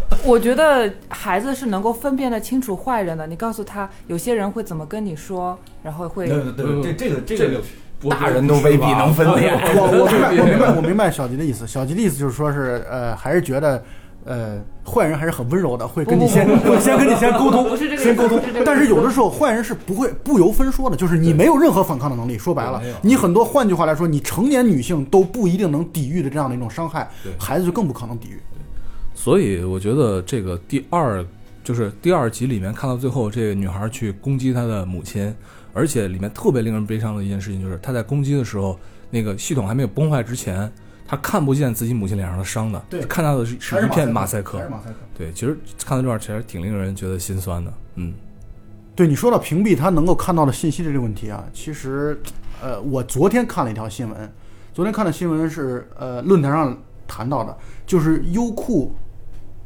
我觉得孩子是能够分辨得清楚坏人的。你告诉他，有些人会怎么跟你说，然后会。对对对，这这个这个大人都未必能分辨。我我明白我明白我明白小吉的意思。小吉的意思就是说是呃，还是觉得。呃，坏人还是很温柔的，会跟你先会先跟你先沟通，先沟通。但是有的时候坏人是不会不由分说的，就是你没有任何反抗的能力。说白了，你很多换句话来说，你成年女性都不一定能抵御的这样的一种伤害，孩子就更不可能抵御。所以我觉得这个第二就是第二集里面看到最后，这个女孩去攻击她的母亲，而且里面特别令人悲伤的一件事情就是，她在攻击的时候，那个系统还没有崩坏之前。他看不见自己母亲脸上的伤的，对，看到的是是一片马赛克。马赛克。对，其实看到这段其实挺令人觉得心酸的。嗯，对你说到屏蔽他能够看到的信息的这个问题啊，其实，呃，我昨天看了一条新闻，昨天看的新闻是呃论坛上谈到的，就是优酷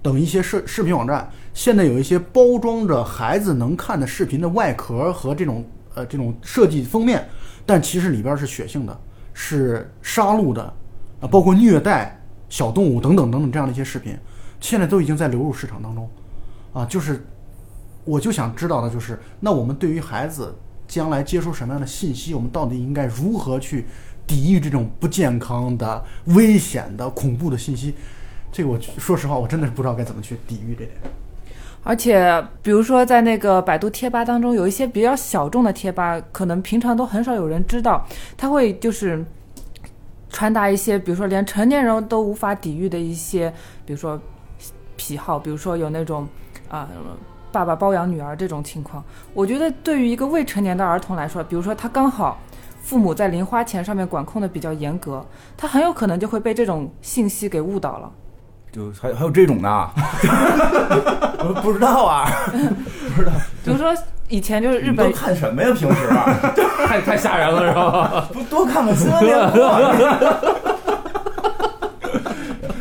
等一些视视频网站现在有一些包装着孩子能看的视频的外壳和这种呃这种设计封面，但其实里边是血性的，是杀戮的。啊，包括虐待小动物等等等等这样的一些视频，现在都已经在流入市场当中，啊，就是我就想知道的就是，那我们对于孩子将来接收什么样的信息，我们到底应该如何去抵御这种不健康的、危险的、恐怖的信息？这个我说实话，我真的是不知道该怎么去抵御这点。而且，比如说在那个百度贴吧当中，有一些比较小众的贴吧，可能平常都很少有人知道，它会就是传达一些，比如说连成年人都无法抵御的一些，比如说癖好，比如说有那种啊、爸爸包养女儿这种情况。我觉得对于一个未成年的儿童来说，比如说他刚好父母在零花钱上面管控的比较严格，他很有可能就会被这种信息给误导了。就还还有这种的，我不知道啊，不知道比如说以前就是日本都看什么呀？平时啊太 太吓人了，是吧？不多看看新闻联播。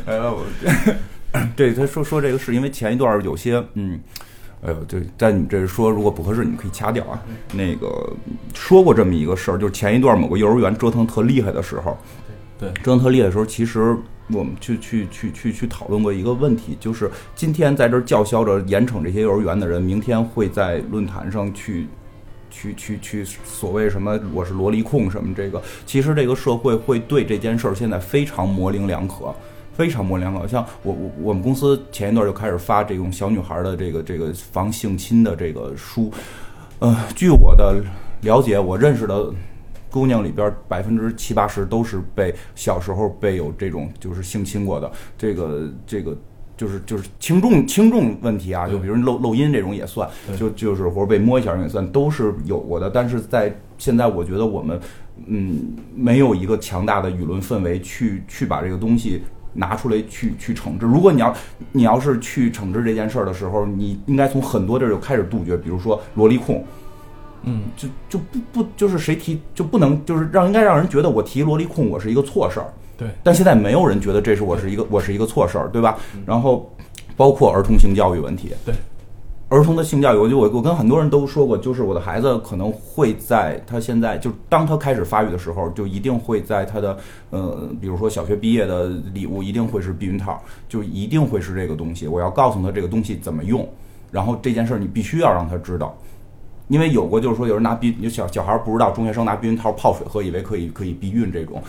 哎呦，我这他说说这个是因为前一段有些嗯。哎呦，对，在你们这说如果不合适，你们可以掐掉啊。那个说过这么一个事儿，就是前一段某个幼儿园折腾特厉害的时候，对折腾特厉害的时候，其实我们去去去去去讨论过一个问题，就是今天在这儿叫嚣着严惩这些幼儿园的人，明天会在论坛上去去去去所谓什么我是萝莉控什么这个，其实这个社会会对这件事儿现在非常模棱两可。非常模棱两可，像我我我们公司前一段就开始发这种小女孩的这个这个防性侵的这个书，呃，据我的了解，我认识的姑娘里边百分之七八十都是被小时候被有这种就是性侵过的，这个这个就是就是轻重轻重问题啊，就比如漏漏音这种也算，就就是或者被摸一下也算，都是有过的。但是在现在，我觉得我们嗯没有一个强大的舆论氛围去去把这个东西。拿出来去去惩治。如果你要你要是去惩治这件事儿的时候，你应该从很多地儿就开始杜绝，比如说萝莉控，嗯，就就不不就是谁提就不能就是让应该让人觉得我提萝莉控我是一个错事儿，对，但现在没有人觉得这是我是一个我是一个错事儿，对吧？然后包括儿童性教育问题，对，儿童的性教育，我就我我跟很多人都说过，就是我的孩子可能会在他现在就当他开始发育的时候，就一定会在他的呃，比如说小学毕业的礼物一定会是避孕套，就一定会是这个东西。我要告诉他这个东西怎么用，然后这件事儿你必须要让他知道。因为有过，就是说有人拿避，有小小孩不知道，中学生拿避孕套泡水喝，以为可以可以避孕这种，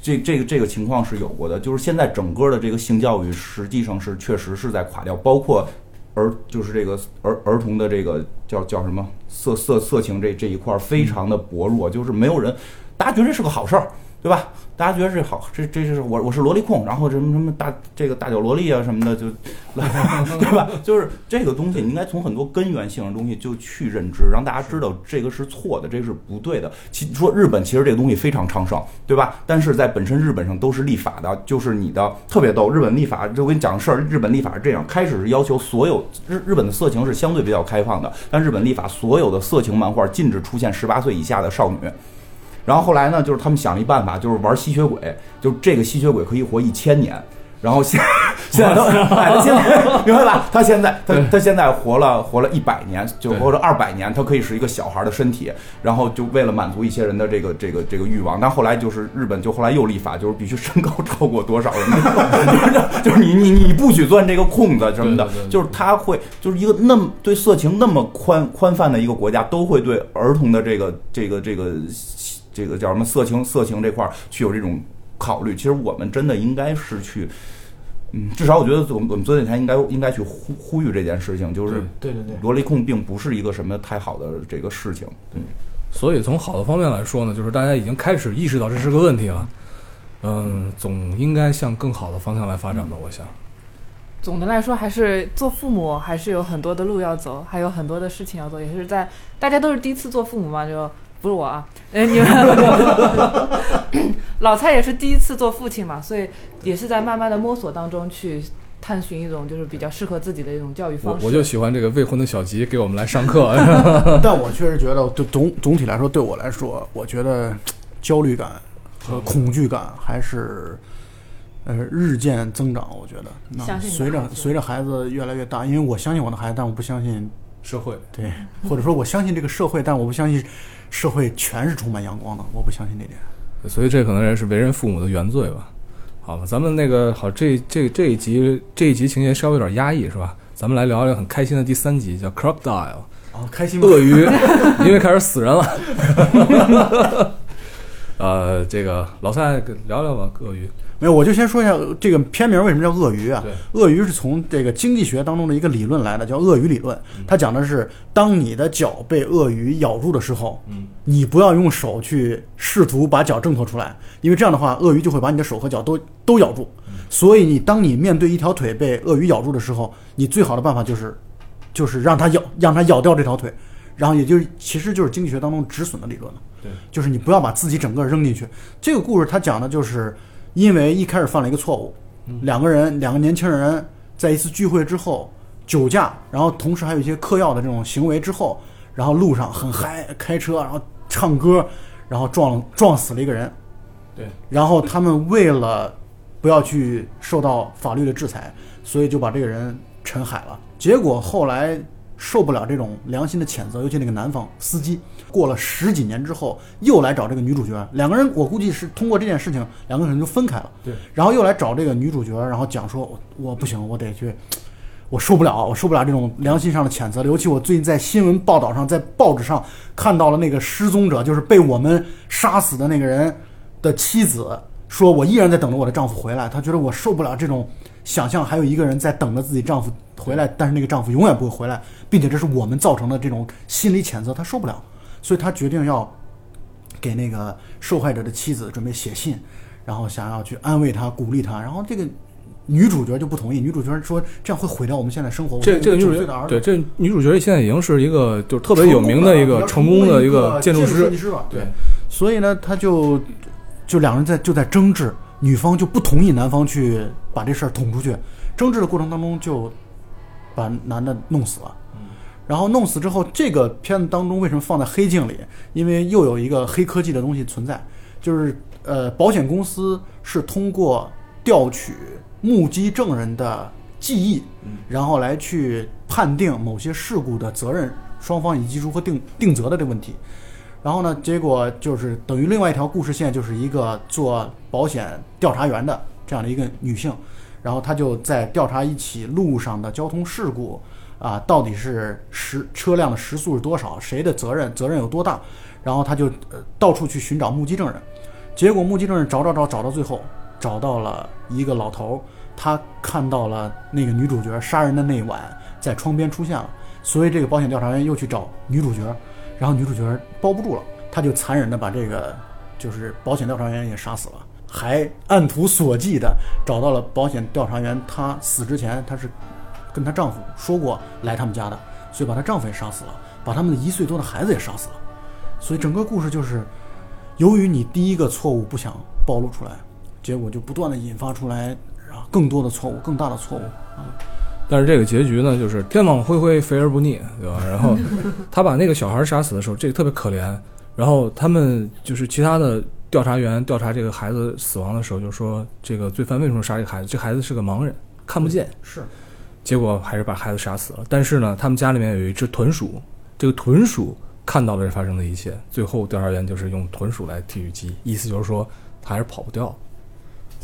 这这个这个情况是有过的。就是现在整个的这个性教育实际上是确实是在垮掉，包括儿就是这个儿儿童的这个叫叫什么色色色情这这一块非常的薄弱，就是没有人，大家觉得这是个好事儿，对吧？大家觉得这好，这这是我我是萝莉控，然后什么什么大这个大脚萝莉啊什么的，就 对吧？就是这个东西，你应该从很多根源性的东西就去认知，让大家知道这个是错的，这个是不对的。其说日本其实这个东西非常昌盛，对吧？但是在本身日本上都是立法的，就是你的特别逗。日本立法，就我跟你讲个事儿，日本立法是这样，开始是要求所有日日本的色情是相对比较开放的，但日本立法所有的色情漫画禁止出现十八岁以下的少女。然后后来呢，就是他们想了一办法，就是玩吸血鬼，就这个吸血鬼可以活一千年。然后现 现在都，现在 明白吧？他现在他他现在活了活了一百年，就对或者二百年，他可以是一个小孩的身体。然后就为了满足一些人的这个这个这个欲望，但后来就是日本就后来又立法，就是必须身高超过多少人，就 是就是你你你不许钻这个空子什么的就是他会就是一个那么对色情那么宽宽泛的一个国家，都会对儿童的这个这个这个这个叫什么色情色情这块儿去有这种考虑。其实我们真的应该是去，嗯，至少我觉得我们我们做电台应该应该去呼呼吁这件事情，就是对对对，萝莉控并不是一个什么太好的这个事情。对，所以从好的方面来说呢，就是大家已经开始意识到这是个问题了。嗯，总应该向更好的方向来发展吧，我想。总的来说，还是做父母还是有很多的路要走，还有很多的事情要做，也是在大家都是第一次做父母嘛，就不是我啊，哎，你们 老蔡也是第一次做父亲嘛，所以也是在慢慢的摸索当中去探寻一种就是比较适合自己的一种教育方式。我就喜欢这个未婚的小吉给我们来上课。但我确实觉得，对总总体来说，对我来说，我觉得焦虑感和恐惧感还是呃日渐增长。我觉得，那随着随着孩子越来越大，因为我相信我的孩子，但我不相信社会，对，或者说我相信这个社会，但我不相信社会全是充满阳光的，我不相信这点。所以这可能也是为人父母的原罪吧。好吧，咱们那个好，这这这一集这一集情节稍微有点压抑是吧？咱们来聊聊很开心的第三集，叫 Crocodile，哦，开心吗？鳄鱼，因为开始死人了。呃，这个老蔡跟聊聊吧，鳄鱼。没有，我就先说一下这个片名为什么叫鳄鱼啊？鳄鱼是从这个经济学当中的一个理论来的，叫鳄鱼理论。它讲的是，当你的脚被鳄鱼咬住的时候，嗯，你不要用手去试图把脚挣脱出来，因为这样的话，鳄鱼就会把你的手和脚都都咬住。所以你当你面对一条腿被鳄鱼咬住的时候，你最好的办法就是，就是让它咬，让它咬掉这条腿，然后也就是其实就是经济学当中止损的理论了。对，就是你不要把自己整个扔进去。这个故事它讲的就是，因为一开始犯了一个错误，两个人两个年轻人在一次聚会之后酒驾，然后同时还有一些嗑药的这种行为之后，然后路上很嗨开车，然后唱歌，然后撞撞死了一个人。对，然后他们为了不要去受到法律的制裁，所以就把这个人沉海了。结果后来受不了这种良心的谴责，尤其那个男方司机，过了十几年之后又来找这个女主角，两个人我估计是通过这件事情，两个人就分开了。对，然后又来找这个女主角，然后讲说，我我不行，我得去。我受不了，我受不了这种良心上的谴责。尤其我最近在新闻报道上，在报纸上看到了那个失踪者，就是被我们杀死的那个人的妻子，说我依然在等着我的丈夫回来。她觉得我受不了这种想象，还有一个人在等着自己丈夫回来，但是那个丈夫永远不会回来，并且这是我们造成的这种心理谴责，她受不了，所以她决定要给那个受害者的妻子准备写信，然后想要去安慰她、鼓励她。然后这个女主角就不同意，女主角说这样会毁掉我们现在生活。这这个女主角，对这女主角现在已经是一个就是特别有名的一个成功的一个建筑设师计，师吧。对，所以呢，他就就两人在就在争执，女方就不同意男方去把这事儿捅出去，争执的过程当中就把男的弄死了。然后弄死之后，这个片子当中为什么放在黑镜里？因为又有一个黑科技的东西存在，就是呃，保险公司是通过调取目击证人的记忆，然后来去判定某些事故的责任双方以及如何定定责的这个问题。然后呢，结果就是等于另外一条故事线，就是一个做保险调查员的这样的一个女性，然后她就在调查一起路上的交通事故，啊，到底是时车辆的时速是多少，谁的责任，责任有多大，然后她就呃到处去寻找目击证人，结果目击证人找找找找到最后，找到了一个老头儿，他看到了那个女主角杀人的那晚在窗边出现了，所以这个保险调查员又去找女主角，然后女主角包不住了，她就残忍的把这个就是保险调查员也杀死了，还按图索骥的找到了保险调查员，她死之前她是跟她丈夫说过来他们家的，所以把她丈夫也杀死了，把他们的一岁多的孩子也杀死了，所以整个故事就是，由于你第一个错误不想暴露出来，结果就不断的引发出来啊更多的错误，更大的错误啊。但是这个结局呢，就是天网恢恢，肥而不腻，对吧？然后 他把那个小孩杀死的时候，这个特别可怜。然后他们就是其他的调查员调查这个孩子死亡的时候，就说这个罪犯为什么杀这个孩子？这孩子是个盲人，看不见。是，结果还是把孩子杀死了。但是呢，他们家里面有一只豚鼠，这个豚鼠看到了这发生的一切。最后调查员就是用豚鼠来提取记忆，意思就是说他还是跑不掉。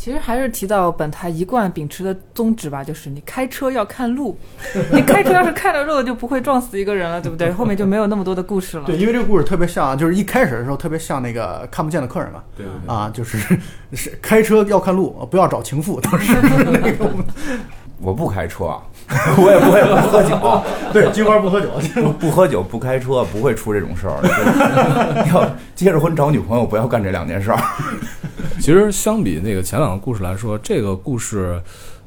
其实还是提到本台一贯秉持的宗旨吧，就是你开车要看路，你开车要是看了路，就不会撞死一个人了，对不对？后面就没有那么多的故事了。对，因为这个故事特别像，就是一开始的时候特别像那个看不见的客人嘛。对对啊，就是是开车要看路，不要找情妇。当时那个，我不开车，啊我 也不会不喝酒，对，金花不喝酒，不不喝酒不开车，不会出这种事儿。要结着婚找女朋友，不要干这两件事儿。其实相比那个前两个故事来说，这个故事，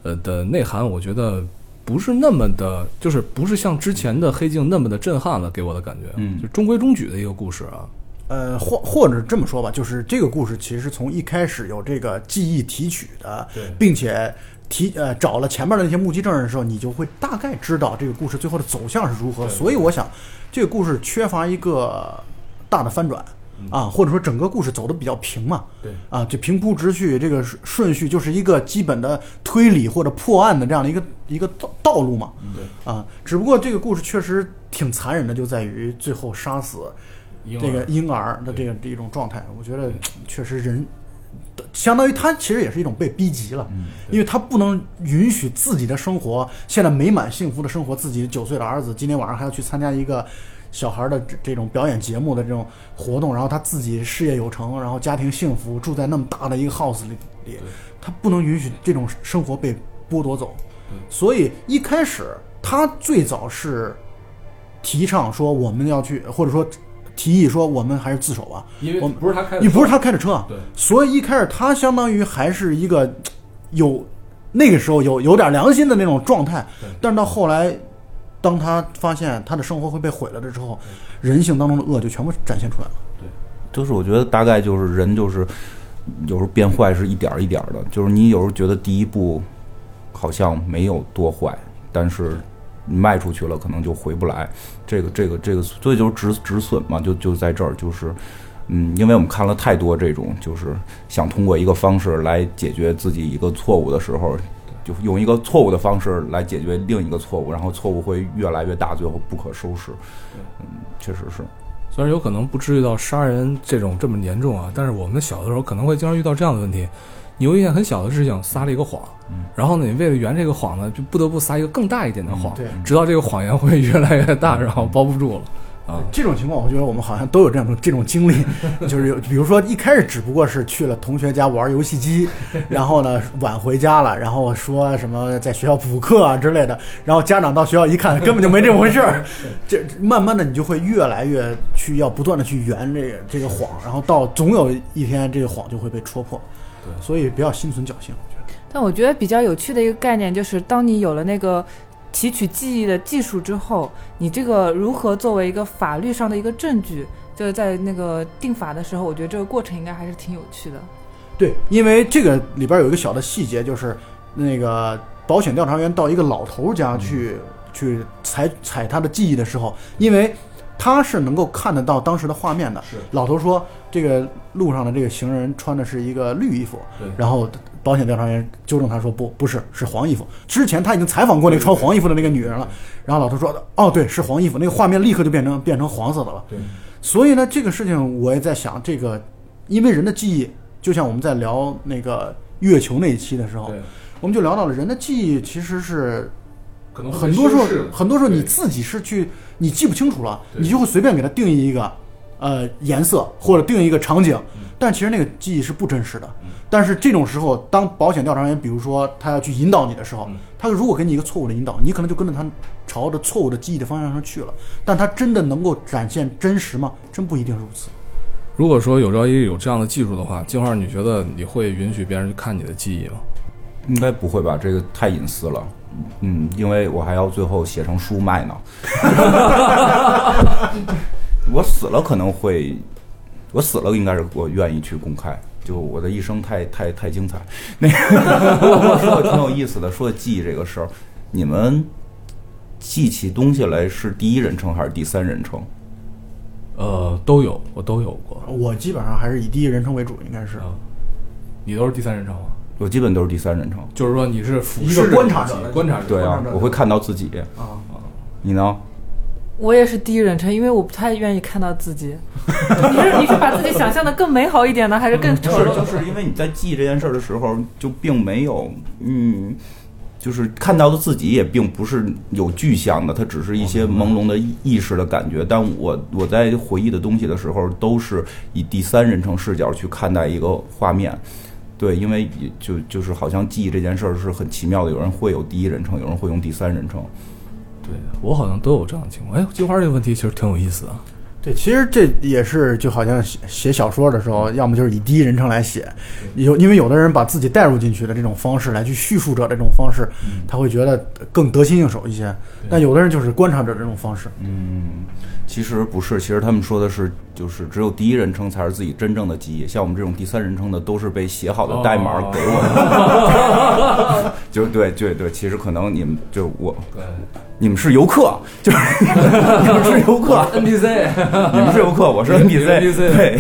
呃的内涵，我觉得不是那么的，就是不是像之前的黑镜那么的震撼了，给我的感觉，嗯。就中规中矩的一个故事啊。呃，或或者这么说吧，就是这个故事其实从一开始有这个记忆提取的，对。并且提呃找了前面的那些目击证人的时候，你就会大概知道这个故事最后的走向是如何。所以我想，这个故事缺乏一个大的翻转。啊，或者说整个故事走的比较平嘛，对。啊，就平铺直叙，这个顺顺序就是一个基本的推理或者破案的这样的一个一个道道路嘛，对，啊，只不过这个故事确实挺残忍的，就在于最后杀死这个婴儿的这个这种状态，我觉得确实人相当于他其实也是一种被逼急了，因为他不能允许自己的生活现在美满幸福的生活，自己九岁的儿子今天晚上还要去参加一个小孩的这这种表演节目的这种活动，然后他自己事业有成，然后家庭幸福，住在那么大的一个 house 里里，他不能允许这种生活被剥夺走，所以一开始他最早是提倡说我们要去，或者说提议说我们还是自首吧，因为我们不是他开的你不是他开的车，啊。对。所以一开始他相当于还是一个有那个时候有有点良心的那种状态，但是到后来，当他发现他的生活会被毁了的时候，人性当中的恶就全部展现出来了。就是我觉得大概就是人就是有时候变坏是一点一点的，就是你有时候觉得第一步好像没有多坏，但是你迈出去了，可能就回不来。这个这个这个，所以就是止止损嘛，就就在这儿，就是嗯，因为我们看了太多这种，就是想通过一个方式来解决自己一个错误的时候。就用一个错误的方式来解决另一个错误，然后错误会越来越大，最后不可收拾。嗯，确实是。虽然有可能不至于到杀人这种这么严重啊，但是我们小的时候可能会经常遇到这样的问题：你有一件很小的事情撒了一个谎，然后呢，你为了圆这个谎呢，就不得不撒一个更大一点的谎，对。直到这个谎言会越来越大，然后包不住了啊。这种情况，我觉得我们好像都有这样这种经历，就是有，比如说一开始只不过是去了同学家玩游戏机，然后呢晚回家了，然后说什么在学校补课啊之类的，然后家长到学校一看，根本就没这么回事儿，这慢慢的你就会越来越去要不断的去圆这个这个谎，然后到总有一天这个谎就会被戳破，对所以不要心存侥幸，我觉得。但我觉得比较有趣的一个概念就是，当你有了那个提取记忆的技术之后，你这个如何作为一个法律上的一个证据，就是在那个定法的时候，我觉得这个过程应该还是挺有趣的。对，因为这个里边有一个小的细节，就是那个保险调查员到一个老头家去、去采采他的记忆的时候，因为他是能够看得到当时的画面的。是老头说，这个路上的这个行人穿的是一个绿衣服，然后保险调查员纠正他说不，不是，是黄衣服。之前他已经采访过那个穿黄衣服的那个女人了，然后老头说，哦，对，是黄衣服，那个画面立刻就变成变成黄色的了。对，所以呢，这个事情我也在想，这个因为人的记忆，就像我们在聊那个月球那一期的时候，我们就聊到了人的记忆其实是可能很多时候很多时候你自己是去你记不清楚了，你就会随便给它定义一个呃颜色或者定一个场景，但其实那个记忆是不真实的。但是这种时候，当保险调查员比如说他要去引导你的时候嗯，他如果给你一个错误的引导，你可能就跟着他朝着错误的记忆的方向上去了。但他真的能够展现真实吗？真不一定如此。如果说有朝一日有这样的技术的话，金花，你觉得你会允许别人去看你的记忆吗？应该不会吧？这个太隐私了。嗯，因为我还要最后写成书卖呢。我死了可能会，我死了应该是我愿意去公开。就我的一生太太太精彩。那个 说的挺有意思的，说记忆这个事儿，你们记起东西来是第一人称还是第三人称？呃，都有，我都有过。我基本上还是以第一人称为主，应该是。啊，你都是第三人称吗？我基本都是第三人称。就是说你是俯一个视观察者观察者。对啊我会看到自己。啊，你呢？我也是第一人称，因为我不太愿意看到自己。你是你是把自己想象的更美好一点呢，还是更丑陋？就是因为你在记忆这件事儿的时候，就并没有，嗯，就是看到的自己也并不是有具象的，它只是一些朦胧的意意识的感觉。但我我在回忆的东西的时候，都是以第三人称视角去看待一个画面。对，因为就就是好像记忆这件事儿是很奇妙的，有人会有第一人称，有人会用第三人称。对我好像都有这样的情况。哎，金花这个问题其实挺有意思啊。对，其实这也是就好像写写小说的时候，要么就是以第一人称来写，有因为有的人把自己带入进去的这种方式来去叙述者这种方式，他会觉得更得心应手一些。但有的人就是观察者这种方式。嗯，其实不是，其实他们说的是，就是只有第一人称才是自己真正的记忆，像我们这种第三人称的，都是被写好的代码给我的。就对对对，其实可能你们就我，你们是游客，就是 你们是游客，，NPC。你们是游客，我是 NPC，NPC 对。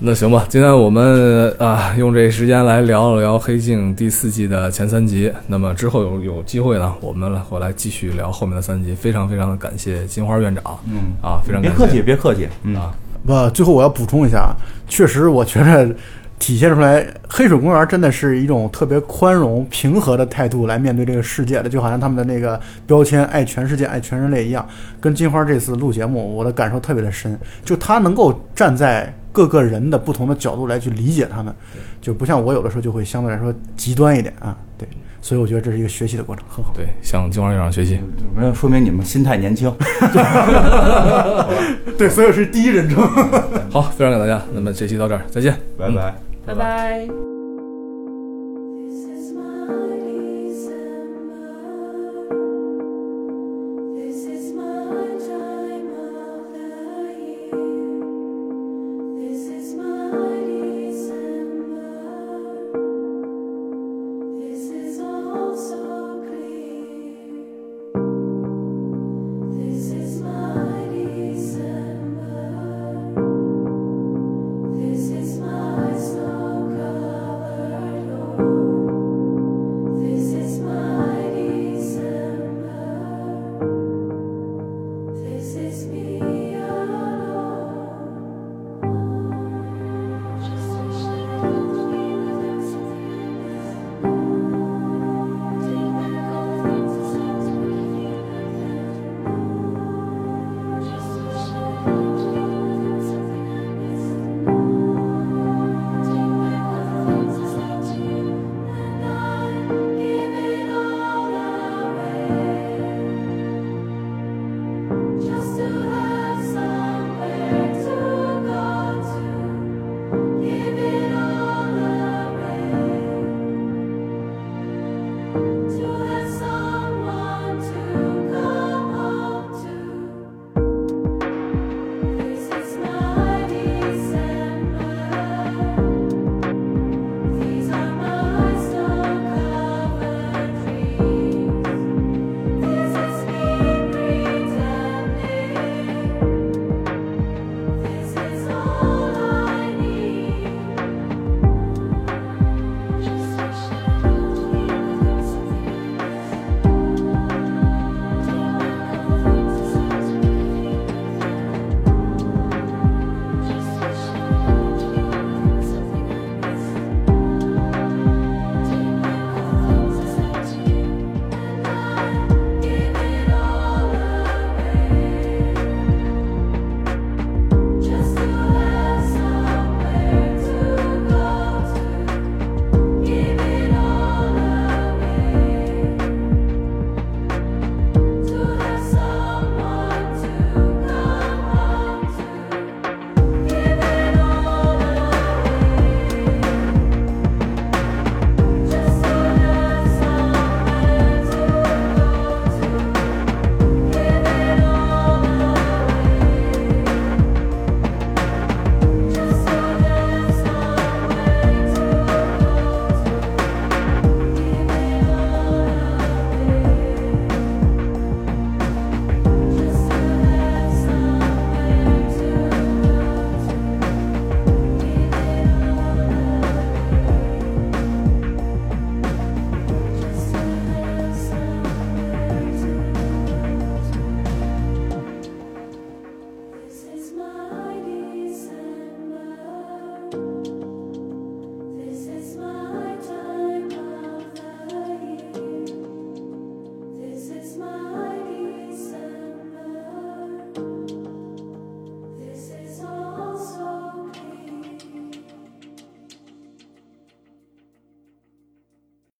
那行吧，今天我们啊用这时间来聊了聊《黑镜》第四季的前三集。那么之后有有机会呢，我们来回来继续聊后面的三集。非常非常的感谢金花院长，嗯啊，非常感谢别客气，别客气，嗯啊，不，最后我要补充一下，确实我觉得体现出来黑水公园真的是一种特别宽容、平和的态度来面对这个世界的，就好像他们的那个标签“爱全世界、爱全人类”一样。跟金花这次录节目，我的感受特别的深，就他能够站在各个人的不同的角度来去理解他们，就不像我有的时候就会相对来说极端一点啊。对，所以我觉得这是一个学习的过程，很好。对，向金花院长学习。没有说明你们心态年轻。对，所以是第一人称。好，非常感谢大家，那么这期到这儿，再见。拜拜。拜拜。